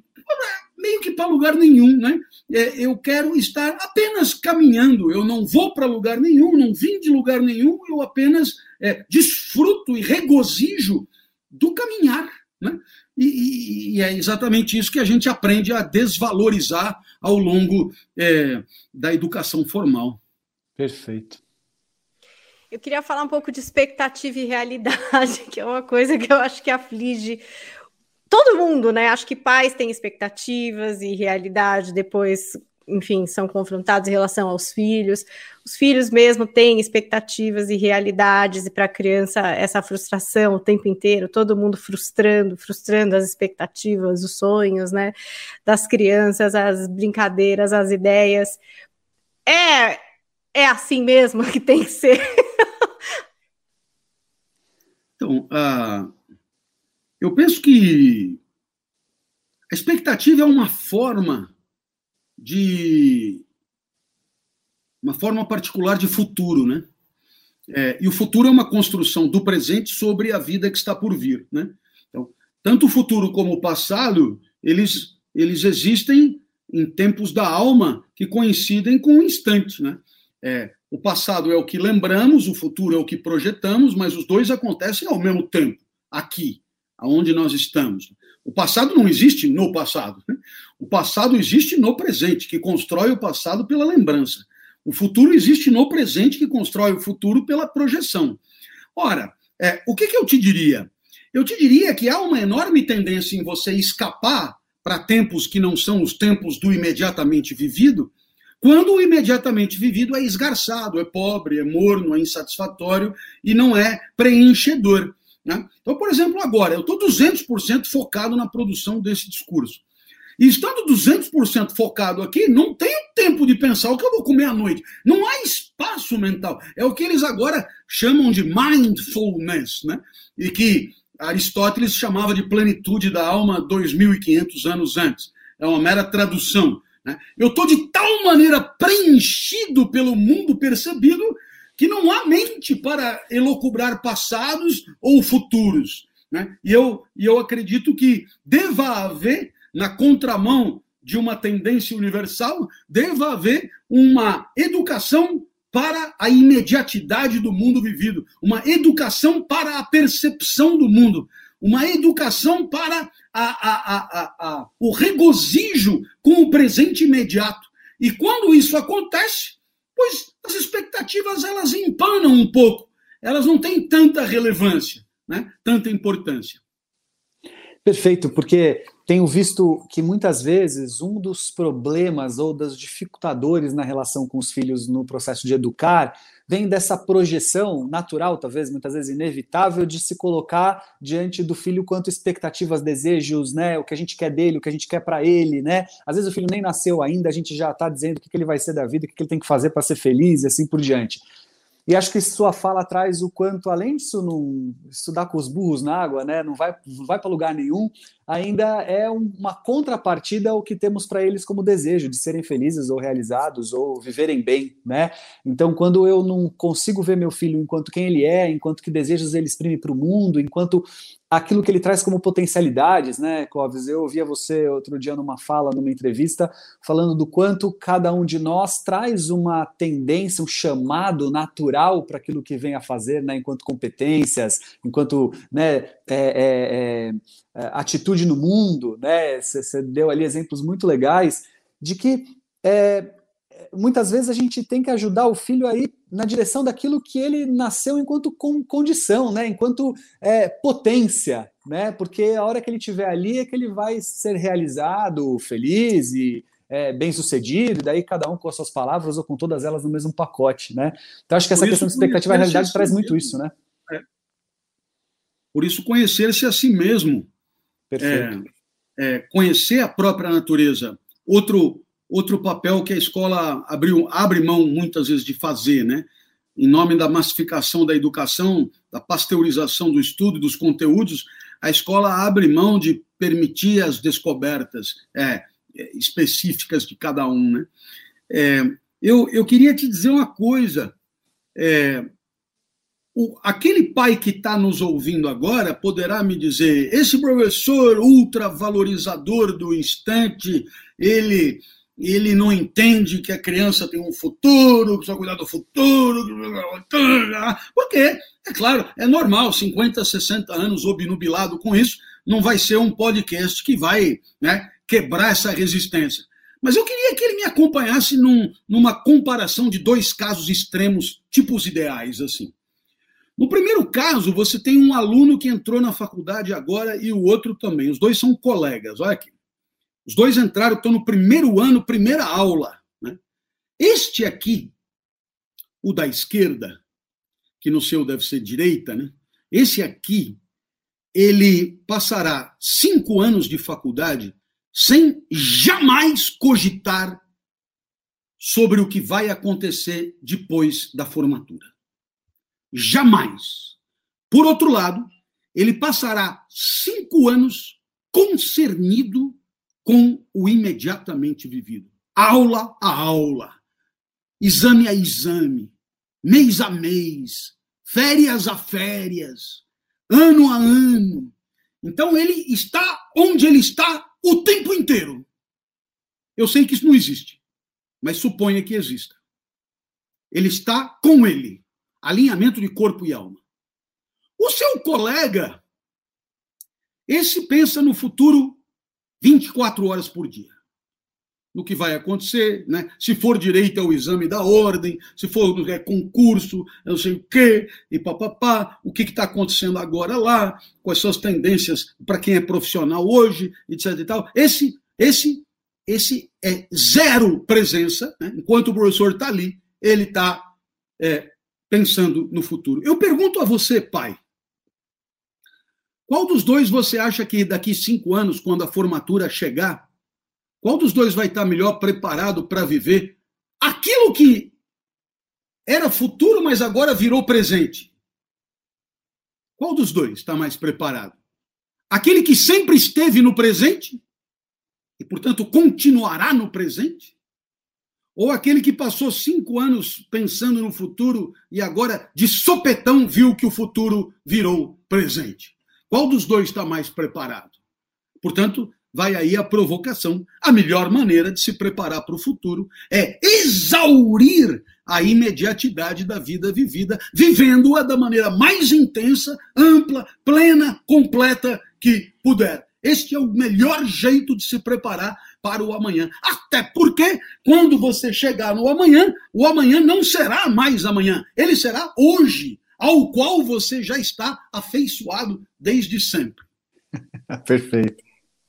Meio que para lugar nenhum. Né? É, eu quero estar apenas caminhando. Eu não vou para lugar nenhum, não vim de lugar nenhum, eu apenas é, desfruto e regozijo do caminhar. Né? E, e, é exatamente isso que a gente aprende a desvalorizar ao longo é, da educação formal. Perfeito. Eu queria falar um pouco de expectativa e realidade, que é uma coisa que eu acho que aflige todo mundo, né? Acho que pais têm expectativas e realidade, depois enfim, são confrontados em relação aos filhos. Os filhos mesmo têm expectativas e realidades, e para a criança essa frustração o tempo inteiro, todo mundo frustrando, frustrando as expectativas, os sonhos, né, das crianças, as brincadeiras, as ideias. É, é assim mesmo que tem que ser. então, uh, eu penso que a expectativa é uma forma de uma forma particular de futuro, né? É, e o futuro é uma construção do presente sobre a vida que está por vir, né? Então, tanto o futuro como o passado, eles eles existem em tempos da alma que coincidem com o instante, né? É, o passado é o que lembramos, o futuro é o que projetamos, mas os dois acontecem ao mesmo tempo, aqui, aonde nós estamos. O passado não existe no passado. Né? O passado existe no presente, que constrói o passado pela lembrança. O futuro existe no presente, que constrói o futuro pela projeção. Ora, é, o que, que eu te diria? Eu te diria que há uma enorme tendência em você escapar para tempos que não são os tempos do imediatamente vivido, quando o imediatamente vivido é esgarçado, é pobre, é morno, é insatisfatório e não é preenchedor. Né? Então, por exemplo, agora, eu estou 200% focado na produção desse discurso. E estando 200% focado aqui, não tenho tempo de pensar o que eu vou comer à noite. Não há espaço mental. É o que eles agora chamam de mindfulness, né? E que Aristóteles chamava de plenitude da alma 2.500 anos antes. É uma mera tradução. Né? Eu estou de tal maneira preenchido pelo mundo percebido que não há mente para elocubrar passados ou futuros. Né? E, eu, e eu acredito que deva haver, na contramão de uma tendência universal, deva haver uma educação para a imediatidade do mundo vivido, uma educação para a percepção do mundo, uma educação para a, a, a, o regozijo com o presente imediato. E quando isso acontece, pois as expectativas elas empanam um pouco, elas não têm tanta relevância, né? tanta importância. Perfeito, porque tenho visto que muitas vezes um dos problemas ou dos dificultadores na relação com os filhos no processo de educar vem dessa projeção natural, talvez muitas vezes inevitável, de se colocar diante do filho quanto expectativas, desejos, né, o que a gente quer dele, o que a gente quer para ele, né? Às vezes o filho nem nasceu ainda, a gente já está dizendo o que, que ele vai ser da vida, o que, que ele tem que fazer para ser feliz e assim por diante. E acho que sua fala traz o quanto, além disso, não estudar com os burros na água, né, não vai, não vai para lugar nenhum, ainda é uma contrapartida ao que temos para eles como desejo de serem felizes ou realizados ou viverem bem, né? Então, quando eu não consigo ver meu filho enquanto quem ele é, enquanto que desejos ele exprime para o mundo, enquanto aquilo que ele traz como potencialidades, né, Clóvis? Eu ouvia você outro dia numa fala, numa entrevista, falando do quanto cada um de nós traz uma tendência, um chamado natural para aquilo que vem a fazer, né, enquanto competências, enquanto né, é, é, é, atitude no mundo, né? Você deu ali exemplos muito legais de que é, muitas vezes a gente tem que ajudar o filho a ir na direção daquilo que ele nasceu enquanto condição, né? enquanto é, potência, né? porque a hora que ele estiver ali é que ele vai ser realizado, feliz e é, bem sucedido, e daí cada um com as suas palavras ou com todas elas no mesmo pacote, né? Então acho que essa questão de expectativa e realidade traz muito isso, né? É. Por isso conhecer-se a si mesmo. É, é, conhecer a própria natureza, outro outro papel que a escola abriu, abre mão muitas vezes de fazer, né? Em nome da massificação da educação, da pasteurização do estudo, dos conteúdos, a escola abre mão de permitir as descobertas é, específicas de cada um, né? É, eu, eu queria te dizer uma coisa. É, o, aquele pai que está nos ouvindo agora poderá me dizer: esse professor ultravalorizador do instante, ele ele não entende que a criança tem um futuro, que precisa cuidar do futuro, porque, é claro, é normal, 50, 60 anos obnubilado com isso, não vai ser um podcast que vai né, quebrar essa resistência. Mas eu queria que ele me acompanhasse num, numa comparação de dois casos extremos, tipos ideais, assim. No primeiro caso, você tem um aluno que entrou na faculdade agora e o outro também. Os dois são colegas. Olha aqui. Os dois entraram, estão no primeiro ano, primeira aula. Né? Este aqui, o da esquerda, que no seu deve ser direita, né? esse aqui, ele passará cinco anos de faculdade sem jamais cogitar sobre o que vai acontecer depois da formatura. Jamais. Por outro lado, ele passará cinco anos concernido com o imediatamente vivido. Aula a aula, exame a exame, mês a mês, férias a férias, ano a ano. Então ele está onde ele está o tempo inteiro. Eu sei que isso não existe, mas suponha que exista. Ele está com ele, alinhamento de corpo e alma. O seu colega, esse pensa no futuro 24 horas por dia. No que vai acontecer, né? Se for direito é o exame da ordem, se for é, concurso, eu não sei o quê, e papapá, o que está acontecendo agora lá, quais são as tendências para quem é profissional hoje, etc e tal. Esse, esse, esse é zero presença, né? enquanto o professor está ali, ele está é, pensando no futuro. Eu pergunto a você, pai, qual dos dois você acha que daqui cinco anos, quando a formatura chegar, qual dos dois vai estar melhor preparado para viver aquilo que era futuro, mas agora virou presente? Qual dos dois está mais preparado? Aquele que sempre esteve no presente e, portanto, continuará no presente? Ou aquele que passou cinco anos pensando no futuro e agora, de sopetão, viu que o futuro virou presente? Qual dos dois está mais preparado? Portanto, vai aí a provocação. A melhor maneira de se preparar para o futuro é exaurir a imediatidade da vida vivida, vivendo-a da maneira mais intensa, ampla, plena, completa que puder. Este é o melhor jeito de se preparar para o amanhã. Até porque, quando você chegar no amanhã, o amanhã não será mais amanhã, ele será hoje ao qual você já está afeiçoado desde sempre. Perfeito.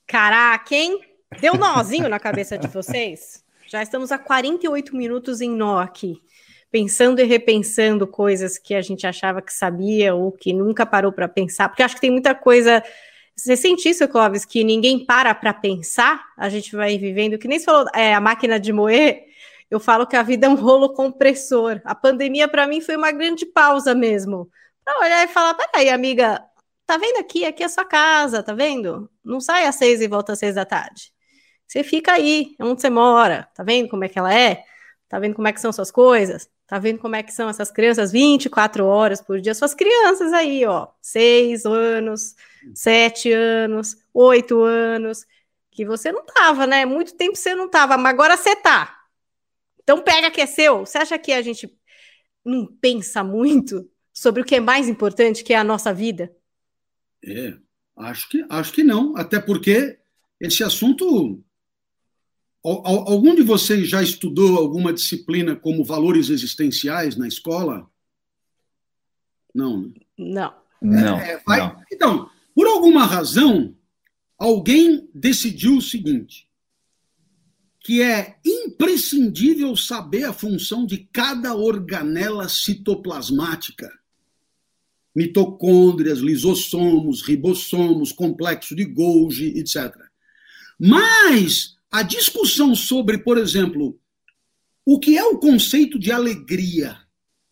Caraca, hein? Deu nozinho na cabeça de vocês? Já estamos há 48 minutos em nó aqui, pensando e repensando coisas que a gente achava que sabia ou que nunca parou para pensar, porque acho que tem muita coisa. Você sente isso, Clóvis, que ninguém para para pensar? A gente vai vivendo, que nem você falou, é, a máquina de moer, eu falo que a vida é um rolo compressor. A pandemia, para mim, foi uma grande pausa mesmo. Para olhar e falar: peraí, amiga, tá vendo aqui? Aqui é a sua casa, tá vendo? Não sai às seis e volta às seis da tarde. Você fica aí, onde você mora, tá vendo como é que ela é? Tá vendo como é que são suas coisas? Tá vendo como é que são essas crianças 24 horas por dia? Suas crianças aí, ó, seis anos, sete anos, oito anos, que você não tava, né? Muito tempo você não tava, mas agora você tá. Então pega que é seu. Você acha que a gente não pensa muito sobre o que é mais importante, que é a nossa vida? É, acho que, acho que não. Até porque esse assunto. Algum de vocês já estudou alguma disciplina como valores existenciais na escola? Não. Né? Não. Não, é, vai... não. Então, por alguma razão, alguém decidiu o seguinte: que é imprescindível saber a função de cada organela citoplasmática. Mitocôndrias, lisossomos, ribossomos, complexo de Golgi, etc. Mas a discussão sobre, por exemplo, o que é o conceito de alegria,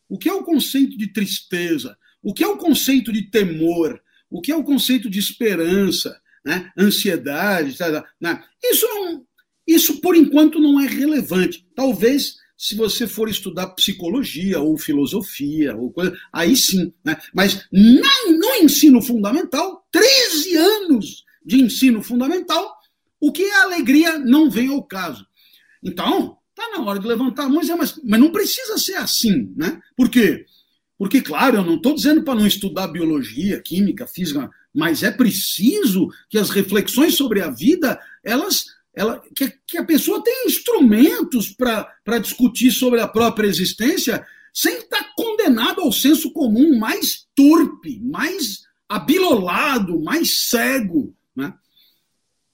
o que é o conceito de tristeza, o que é o conceito de temor, o que é o conceito de esperança, né? ansiedade, tá, tá, né? isso não, isso, por enquanto, não é relevante. Talvez, se você for estudar psicologia ou filosofia, ou coisa, aí sim. Né? Mas no, no ensino fundamental, 13 anos de ensino fundamental, o que é alegria não vem ao caso. Então, tá na hora de levantar a mão mas, mas não precisa ser assim, né? Por quê? Porque, claro, eu não estou dizendo para não estudar biologia, química, física, mas é preciso que as reflexões sobre a vida, elas ela, que, que a pessoa tem instrumentos para discutir sobre a própria existência sem estar condenado ao senso comum mais torpe, mais abilolado, mais cego. Né?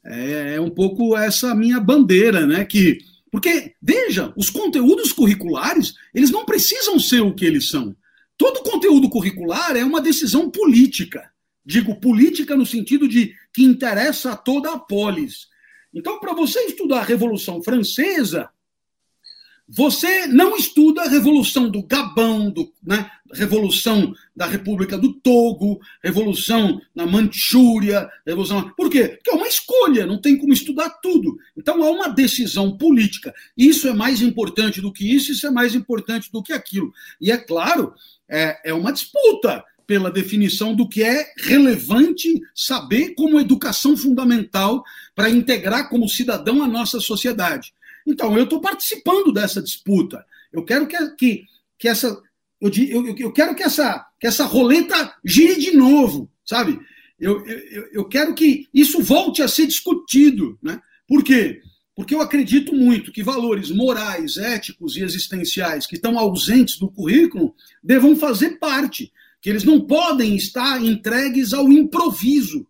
É, é um pouco essa minha bandeira, né? Que, porque, veja, os conteúdos curriculares, eles não precisam ser o que eles são. Todo conteúdo curricular é uma decisão política. Digo política no sentido de que interessa a toda a polis. Então, para você estudar a Revolução Francesa, você não estuda a Revolução do Gabão, do, né, Revolução da República do Togo, Revolução na Manchúria, Revolução. Por quê? Porque é uma escolha, não tem como estudar tudo. Então é uma decisão política. Isso é mais importante do que isso, isso é mais importante do que aquilo. E é claro, é, é uma disputa pela definição do que é relevante saber como educação fundamental para integrar como cidadão a nossa sociedade. Então, eu estou participando dessa disputa. Eu quero que, que, que essa. Eu, eu, eu, quero que essa, que essa roleta gire de novo, sabe? Eu, eu, eu quero que isso volte a ser discutido. Né? Por quê? Porque eu acredito muito que valores morais, éticos e existenciais que estão ausentes do currículo devam fazer parte que eles não podem estar entregues ao improviso.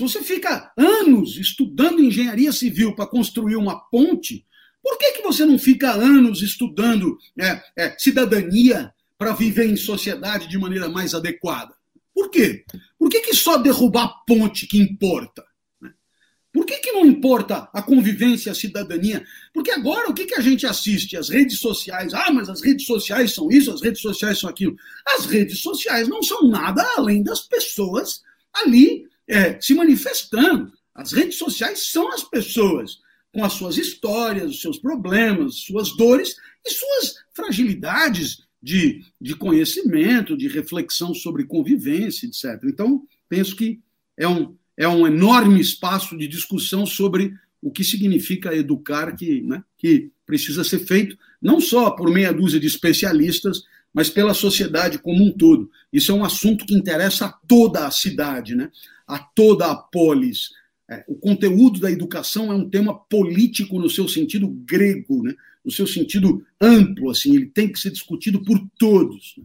Se você fica anos estudando engenharia civil para construir uma ponte, por que, que você não fica anos estudando é, é, cidadania para viver em sociedade de maneira mais adequada? Por quê? Por que, que só derrubar a ponte que importa? Por que, que não importa a convivência, a cidadania? Porque agora o que, que a gente assiste? As redes sociais. Ah, mas as redes sociais são isso, as redes sociais são aquilo. As redes sociais não são nada além das pessoas ali é, se manifestando. As redes sociais são as pessoas com as suas histórias, os seus problemas, suas dores e suas fragilidades de, de conhecimento, de reflexão sobre convivência, etc. Então, penso que é um, é um enorme espaço de discussão sobre o que significa educar, que, né, que precisa ser feito não só por meia dúzia de especialistas, mas pela sociedade como um todo. Isso é um assunto que interessa a toda a cidade, né? A toda a polis. É, o conteúdo da educação é um tema político no seu sentido grego, né? no seu sentido amplo, assim, ele tem que ser discutido por todos.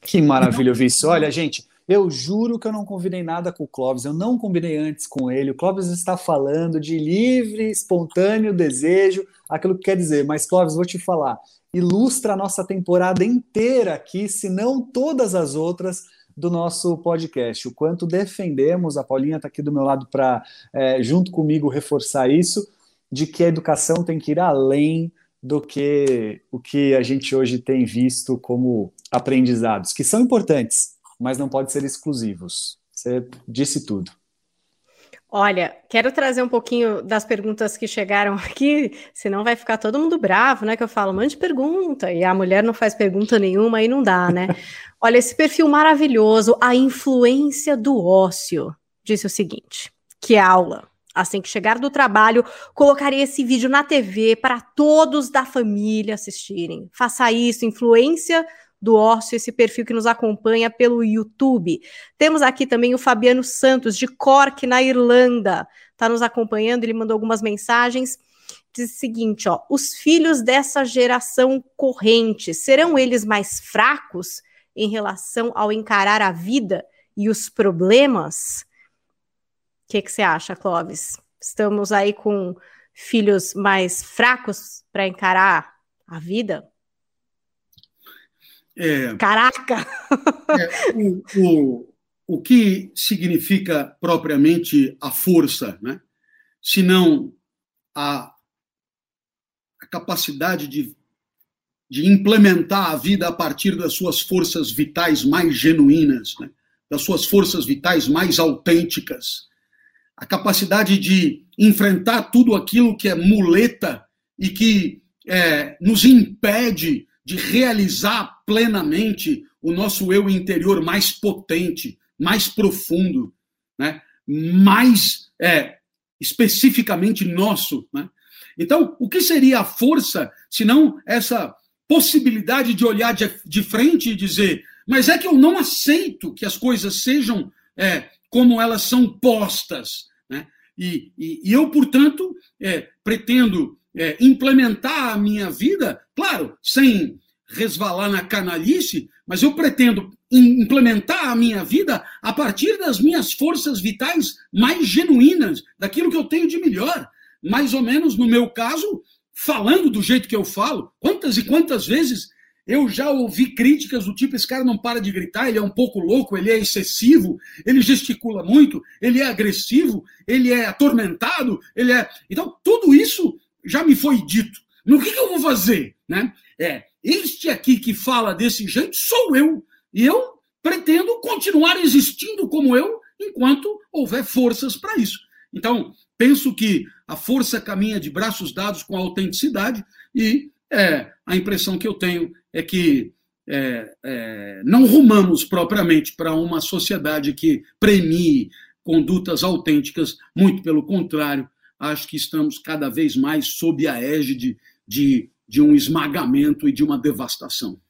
Que maravilha ouvir isso. Olha, gente, eu juro que eu não combinei nada com o Clóvis, eu não combinei antes com ele. O Clóvis está falando de livre, espontâneo desejo, aquilo que quer dizer. Mas, Clóvis, vou te falar, ilustra a nossa temporada inteira aqui, se não todas as outras do nosso podcast. O quanto defendemos, a Paulinha está aqui do meu lado para, é, junto comigo, reforçar isso, de que a educação tem que ir além do que o que a gente hoje tem visto como aprendizados, que são importantes, mas não pode ser exclusivos. Você disse tudo. Olha, quero trazer um pouquinho das perguntas que chegaram aqui, senão vai ficar todo mundo bravo, né? Que eu falo, mande pergunta, e a mulher não faz pergunta nenhuma, aí não dá, né? Olha, esse perfil maravilhoso, a influência do ócio, disse o seguinte: que aula. Assim que chegar do trabalho, colocaria esse vídeo na TV para todos da família assistirem. Faça isso, influência do Ócio, esse perfil que nos acompanha pelo YouTube. Temos aqui também o Fabiano Santos, de Cork, na Irlanda. Está nos acompanhando, ele mandou algumas mensagens. Diz o seguinte: ó, os filhos dessa geração corrente serão eles mais fracos em relação ao encarar a vida e os problemas? O que, que você acha, Clóvis? Estamos aí com filhos mais fracos para encarar a vida? É, Caraca! É, o, o, o que significa propriamente a força, né? se não a, a capacidade de, de implementar a vida a partir das suas forças vitais mais genuínas, né? das suas forças vitais mais autênticas, a capacidade de enfrentar tudo aquilo que é muleta e que é, nos impede de realizar plenamente o nosso eu interior mais potente, mais profundo, né? mais é, especificamente nosso. Né? Então, o que seria a força se não essa possibilidade de olhar de, de, frente e dizer: mas é que eu não aceito que as coisas sejam é, como elas são postas. Né? E, e, e eu, portanto, é, pretendo é, implementar a minha vida, claro, sem resvalar na canalice, mas eu pretendo implementar a minha vida a partir das minhas forças vitais mais genuínas, daquilo que eu tenho de melhor. Mais ou menos, no meu caso, falando do jeito que eu falo. Quantas e quantas vezes eu já ouvi críticas do tipo: esse cara não para de gritar, ele é um pouco louco, ele é excessivo, ele gesticula muito, ele é agressivo, ele é atormentado, ele é. Então, tudo isso já me foi dito. No que, que eu vou fazer? Né? É, este aqui que fala desse jeito sou eu. E eu pretendo continuar existindo como eu enquanto houver forças para isso. Então, penso que a força caminha de braços dados com a autenticidade e é, a impressão que eu tenho é que é, é, não rumamos propriamente para uma sociedade que premie condutas autênticas, muito pelo contrário, acho que estamos cada vez mais sob a égide de de um esmagamento e de uma devastação.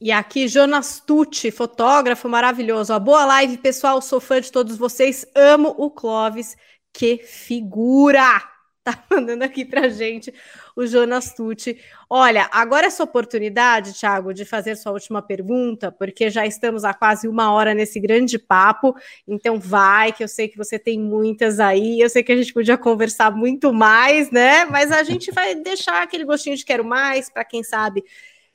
E aqui, Jonas Tucci, fotógrafo maravilhoso. A boa live, pessoal. Sou fã de todos vocês. Amo o Clóvis. Que figura! Tá mandando aqui pra gente o Jonas Tucci. Olha, agora é sua oportunidade, Thiago, de fazer sua última pergunta, porque já estamos há quase uma hora nesse grande papo. Então vai, que eu sei que você tem muitas aí. Eu sei que a gente podia conversar muito mais, né? Mas a gente vai deixar aquele gostinho de quero mais para quem sabe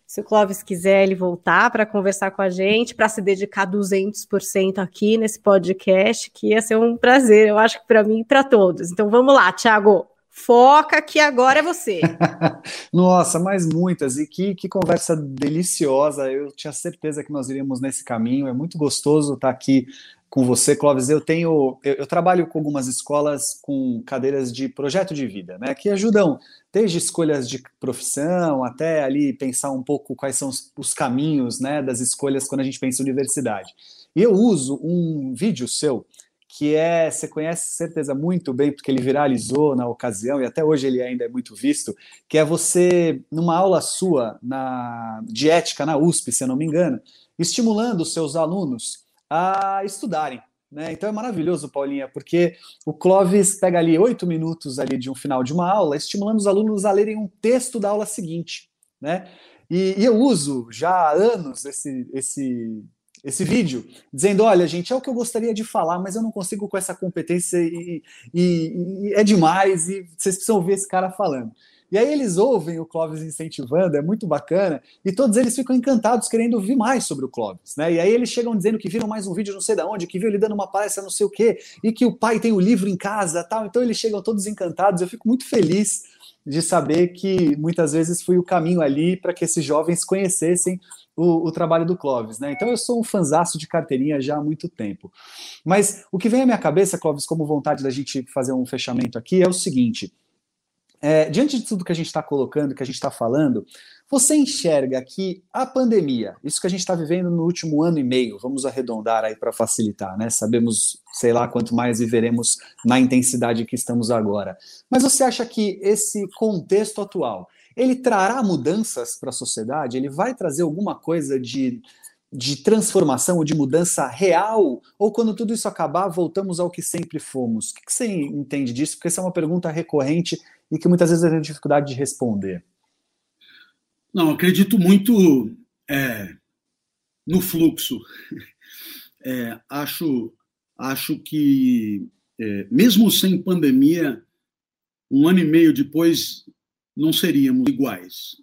se o Clóvis quiser ele voltar para conversar com a gente, para se dedicar 200% aqui nesse podcast, que ia ser um prazer, eu acho que para mim e para todos. Então vamos lá, Thiago. Foca que agora é você. Nossa, mas muitas. E que, que conversa deliciosa. Eu tinha certeza que nós iríamos nesse caminho. É muito gostoso estar aqui com você, Clóvis. Eu tenho, eu, eu, trabalho com algumas escolas com cadeiras de projeto de vida, né? Que ajudam desde escolhas de profissão até ali pensar um pouco quais são os, os caminhos, né? Das escolhas quando a gente pensa em universidade. E eu uso um vídeo seu que é, você conhece certeza muito bem, porque ele viralizou na ocasião e até hoje ele ainda é muito visto, que é você, numa aula sua na, de ética na USP, se eu não me engano, estimulando os seus alunos a estudarem. Né? Então é maravilhoso, Paulinha, porque o Clóvis pega ali oito minutos ali de um final de uma aula, estimulando os alunos a lerem um texto da aula seguinte. Né? E, e eu uso já há anos esse, esse esse vídeo, dizendo: olha, gente, é o que eu gostaria de falar, mas eu não consigo com essa competência e, e, e é demais, e vocês precisam ouvir esse cara falando. E aí eles ouvem o Clóvis incentivando, é muito bacana, e todos eles ficam encantados querendo ouvir mais sobre o Clóvis, né? E aí eles chegam dizendo que viram mais um vídeo não sei da onde, que viu ele dando uma palestra não sei o quê, e que o pai tem o livro em casa, tal. Então eles chegam todos encantados. Eu fico muito feliz de saber que muitas vezes fui o caminho ali para que esses jovens conhecessem o, o, trabalho do Clóvis, né? Então eu sou um fanzaço de carteirinha já há muito tempo. Mas o que vem à minha cabeça, Clóvis, como vontade da gente fazer um fechamento aqui, é o seguinte: é, diante de tudo que a gente está colocando, que a gente está falando, você enxerga que a pandemia, isso que a gente está vivendo no último ano e meio, vamos arredondar aí para facilitar, né? Sabemos, sei lá, quanto mais viveremos na intensidade que estamos agora. Mas você acha que esse contexto atual ele trará mudanças para a sociedade? Ele vai trazer alguma coisa de, de transformação ou de mudança real? Ou quando tudo isso acabar, voltamos ao que sempre fomos? O que você entende disso? Porque essa é uma pergunta recorrente e que muitas vezes eu tenho dificuldade de responder. Não, acredito muito é, no fluxo. É, acho, acho que, é, mesmo sem pandemia, um ano e meio depois não seríamos iguais.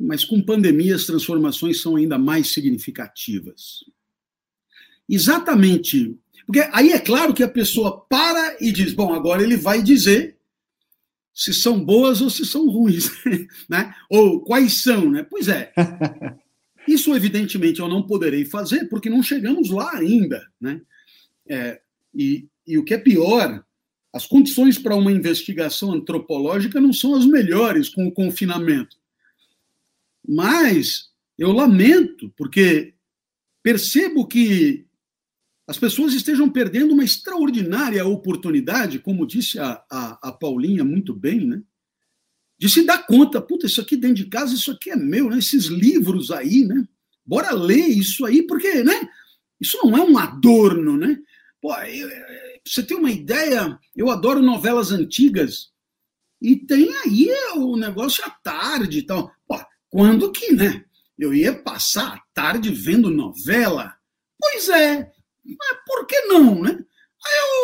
Mas com pandemia as transformações são ainda mais significativas. Exatamente. Porque aí é claro que a pessoa para e diz: bom, agora ele vai dizer se são boas ou se são ruins, né? Ou quais são, né? Pois é. Isso, evidentemente, eu não poderei fazer, porque não chegamos lá ainda, né? É, e, e o que é pior, as condições para uma investigação antropológica não são as melhores com o confinamento. Mas eu lamento, porque percebo que as pessoas estejam perdendo uma extraordinária oportunidade, como disse a, a, a, Paulinha muito bem, né? De se dar conta, puta, isso aqui dentro de casa, isso aqui é meu, né? Esses livros aí, né? Bora ler isso aí, porque, né? Isso não é um adorno, né? Pô, eu, você tem uma ideia, eu adoro novelas antigas, e tem aí o negócio à tarde e tal. Quando que, né? Eu ia passar a tarde vendo novela? Pois é, mas por que não, né?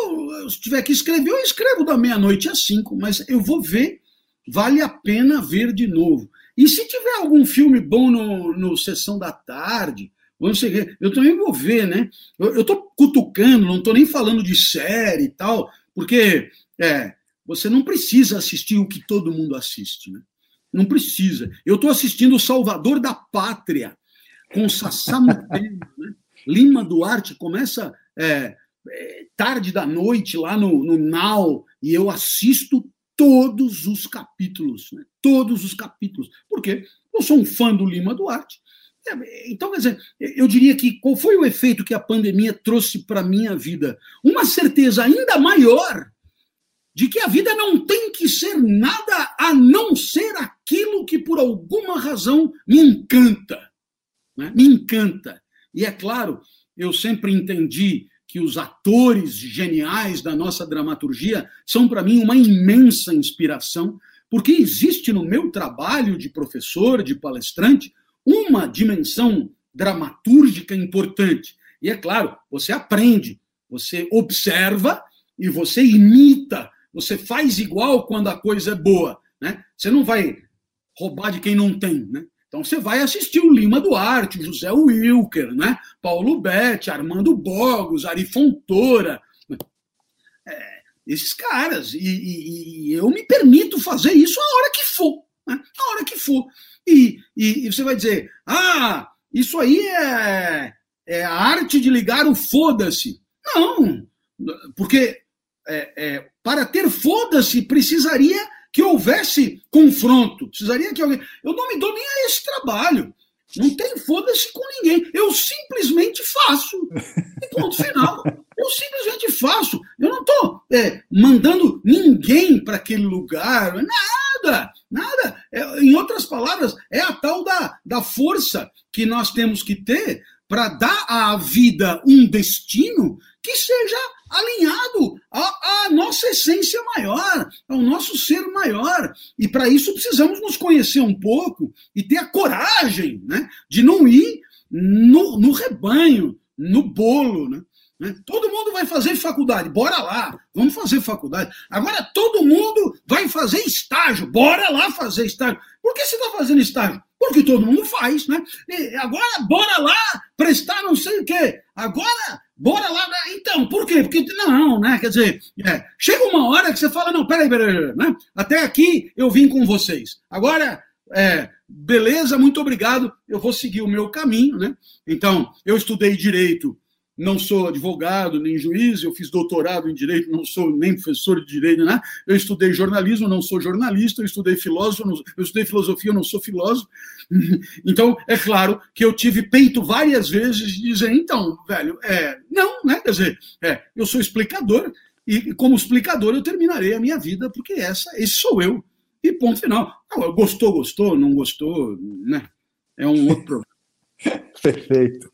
Eu, se tiver que escrever, eu escrevo da meia-noite às cinco, mas eu vou ver, vale a pena ver de novo. E se tiver algum filme bom no, no Sessão da Tarde, vamos seguir, eu também vou ver, né? Eu estou cutucando, não estou nem falando de série e tal, porque é, você não precisa assistir o que todo mundo assiste, né? Não precisa. Eu estou assistindo O Salvador da Pátria, com Sassá Mutema, né? Lima Duarte começa é, é, tarde da noite lá no, no e eu assisto todos os capítulos, né? todos os capítulos. Por quê? Eu sou um fã do Lima Duarte. É, então, quer dizer, eu diria que qual foi o efeito que a pandemia trouxe para a minha vida? Uma certeza ainda maior de que a vida não tem que ser nada a não ser aquilo que por alguma razão me encanta. Né? Me encanta. E é claro, eu sempre entendi que os atores geniais da nossa dramaturgia são para mim uma imensa inspiração, porque existe no meu trabalho de professor, de palestrante, uma dimensão dramatúrgica importante. E é claro, você aprende, você observa e você imita, você faz igual quando a coisa é boa. Né? Você não vai roubar de quem não tem. Né? Então você vai assistir o Lima Duarte, o José Wilker, né? Paulo Betti, Armando Bogos, Ari Fontoura. É, esses caras. E, e, e, eu me permito fazer isso a hora que for. Né? A hora que for. E, e, você vai dizer: ah, isso aí é, é a arte de ligar o foda-se. Não, porque é, é, para ter foda-se precisaria que houvesse confronto. Precisaria que alguém. Eu não me dou nem a esse trabalho. Não tem foda-se com ninguém. Eu simplesmente faço. E ponto final. Eu simplesmente faço. Eu não estou é, mandando ninguém para aquele lugar. Nada, nada. É, em outras palavras, é a tal da, da força que nós temos que ter para dar à vida um destino que seja alinhado à, à, nossa essência maior, ao nosso ser maior. E para isso precisamos nos conhecer um pouco e ter a coragem né, de não ir no, no rebanho, no bolo. Né? Né? Todo mundo vai fazer faculdade, bora lá, vamos fazer faculdade. Agora todo mundo vai fazer estágio, bora lá fazer estágio. Por que você está fazendo estágio? Porque todo mundo faz, né? E agora, bora lá prestar não sei o quê. Agora, bora lá. Né? Então, por quê? Porque não, né? Quer dizer, é, chega uma hora que você fala, não, peraí, peraí, né? Até aqui eu vim com vocês. Agora, é, beleza, muito obrigado, eu vou seguir o meu caminho, né? Então, eu estudei direito não sou advogado nem juiz, eu fiz doutorado em direito, não sou nem professor de direito, né? Eu estudei jornalismo, não sou jornalista, eu estudei filósofo, não, eu estudei filosofia, não sou filósofo. Então, é claro que eu tive peito várias vezes de dizer, então, velho, é, não, né? Quer dizer, é, eu sou explicador e como explicador eu terminarei a minha vida porque essa, esse sou eu. E ponto final. gostou, gostou, não gostou, né? É um outro problema. Perfeito.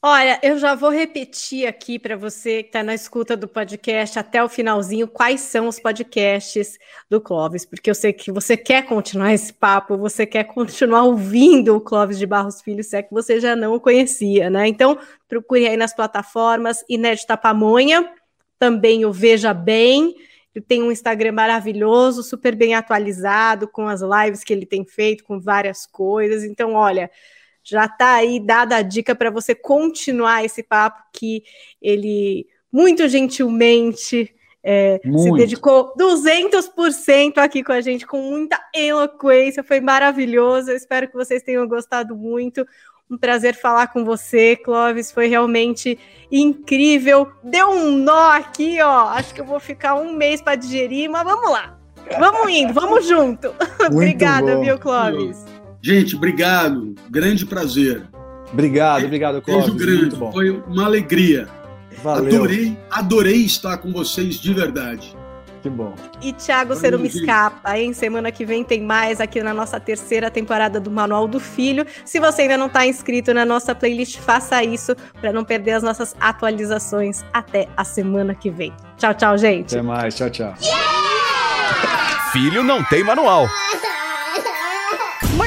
Olha, eu já vou repetir aqui para você que está na escuta do podcast até o finalzinho quais são os podcasts do Clóvis, porque eu sei que você quer continuar esse papo, você quer continuar ouvindo o Clóvis de Barros Filho, se é que você já não o conhecia, né? Então, procure aí nas plataformas Inédita Pamonha, também o Veja Bem, tem um Instagram maravilhoso, super bem atualizado, com as lives que ele tem feito, com várias coisas. Então, olha, já está aí dada a dica para você continuar esse papo que ele muito gentilmente é, se dedicou 200% aqui com a gente, com muita eloquência, foi maravilhoso. Eu espero que vocês tenham gostado muito. Um prazer falar com você, Clóvis. Foi realmente incrível. Deu um nó aqui, ó. Acho que eu vou ficar um mês para digerir, mas vamos lá. Vamos indo, vamos junto. Obrigada, bom. viu, Clóvis? Gente, obrigado. Grande prazer. Obrigado, obrigado, Clóvis. Beijo grande. Foi uma alegria. Valeu. Adorei, adorei estar com vocês de verdade. Que bom. E Thiago, você não me escapa, hein? Semana que vem tem mais aqui na nossa terceira temporada do Manual do Filho. Se você ainda não está inscrito na nossa playlist, faça isso para não perder as nossas atualizações. Até a semana que vem. Tchau, tchau, gente. Até mais. Tchau, tchau. Yeah! Filho não tem manual.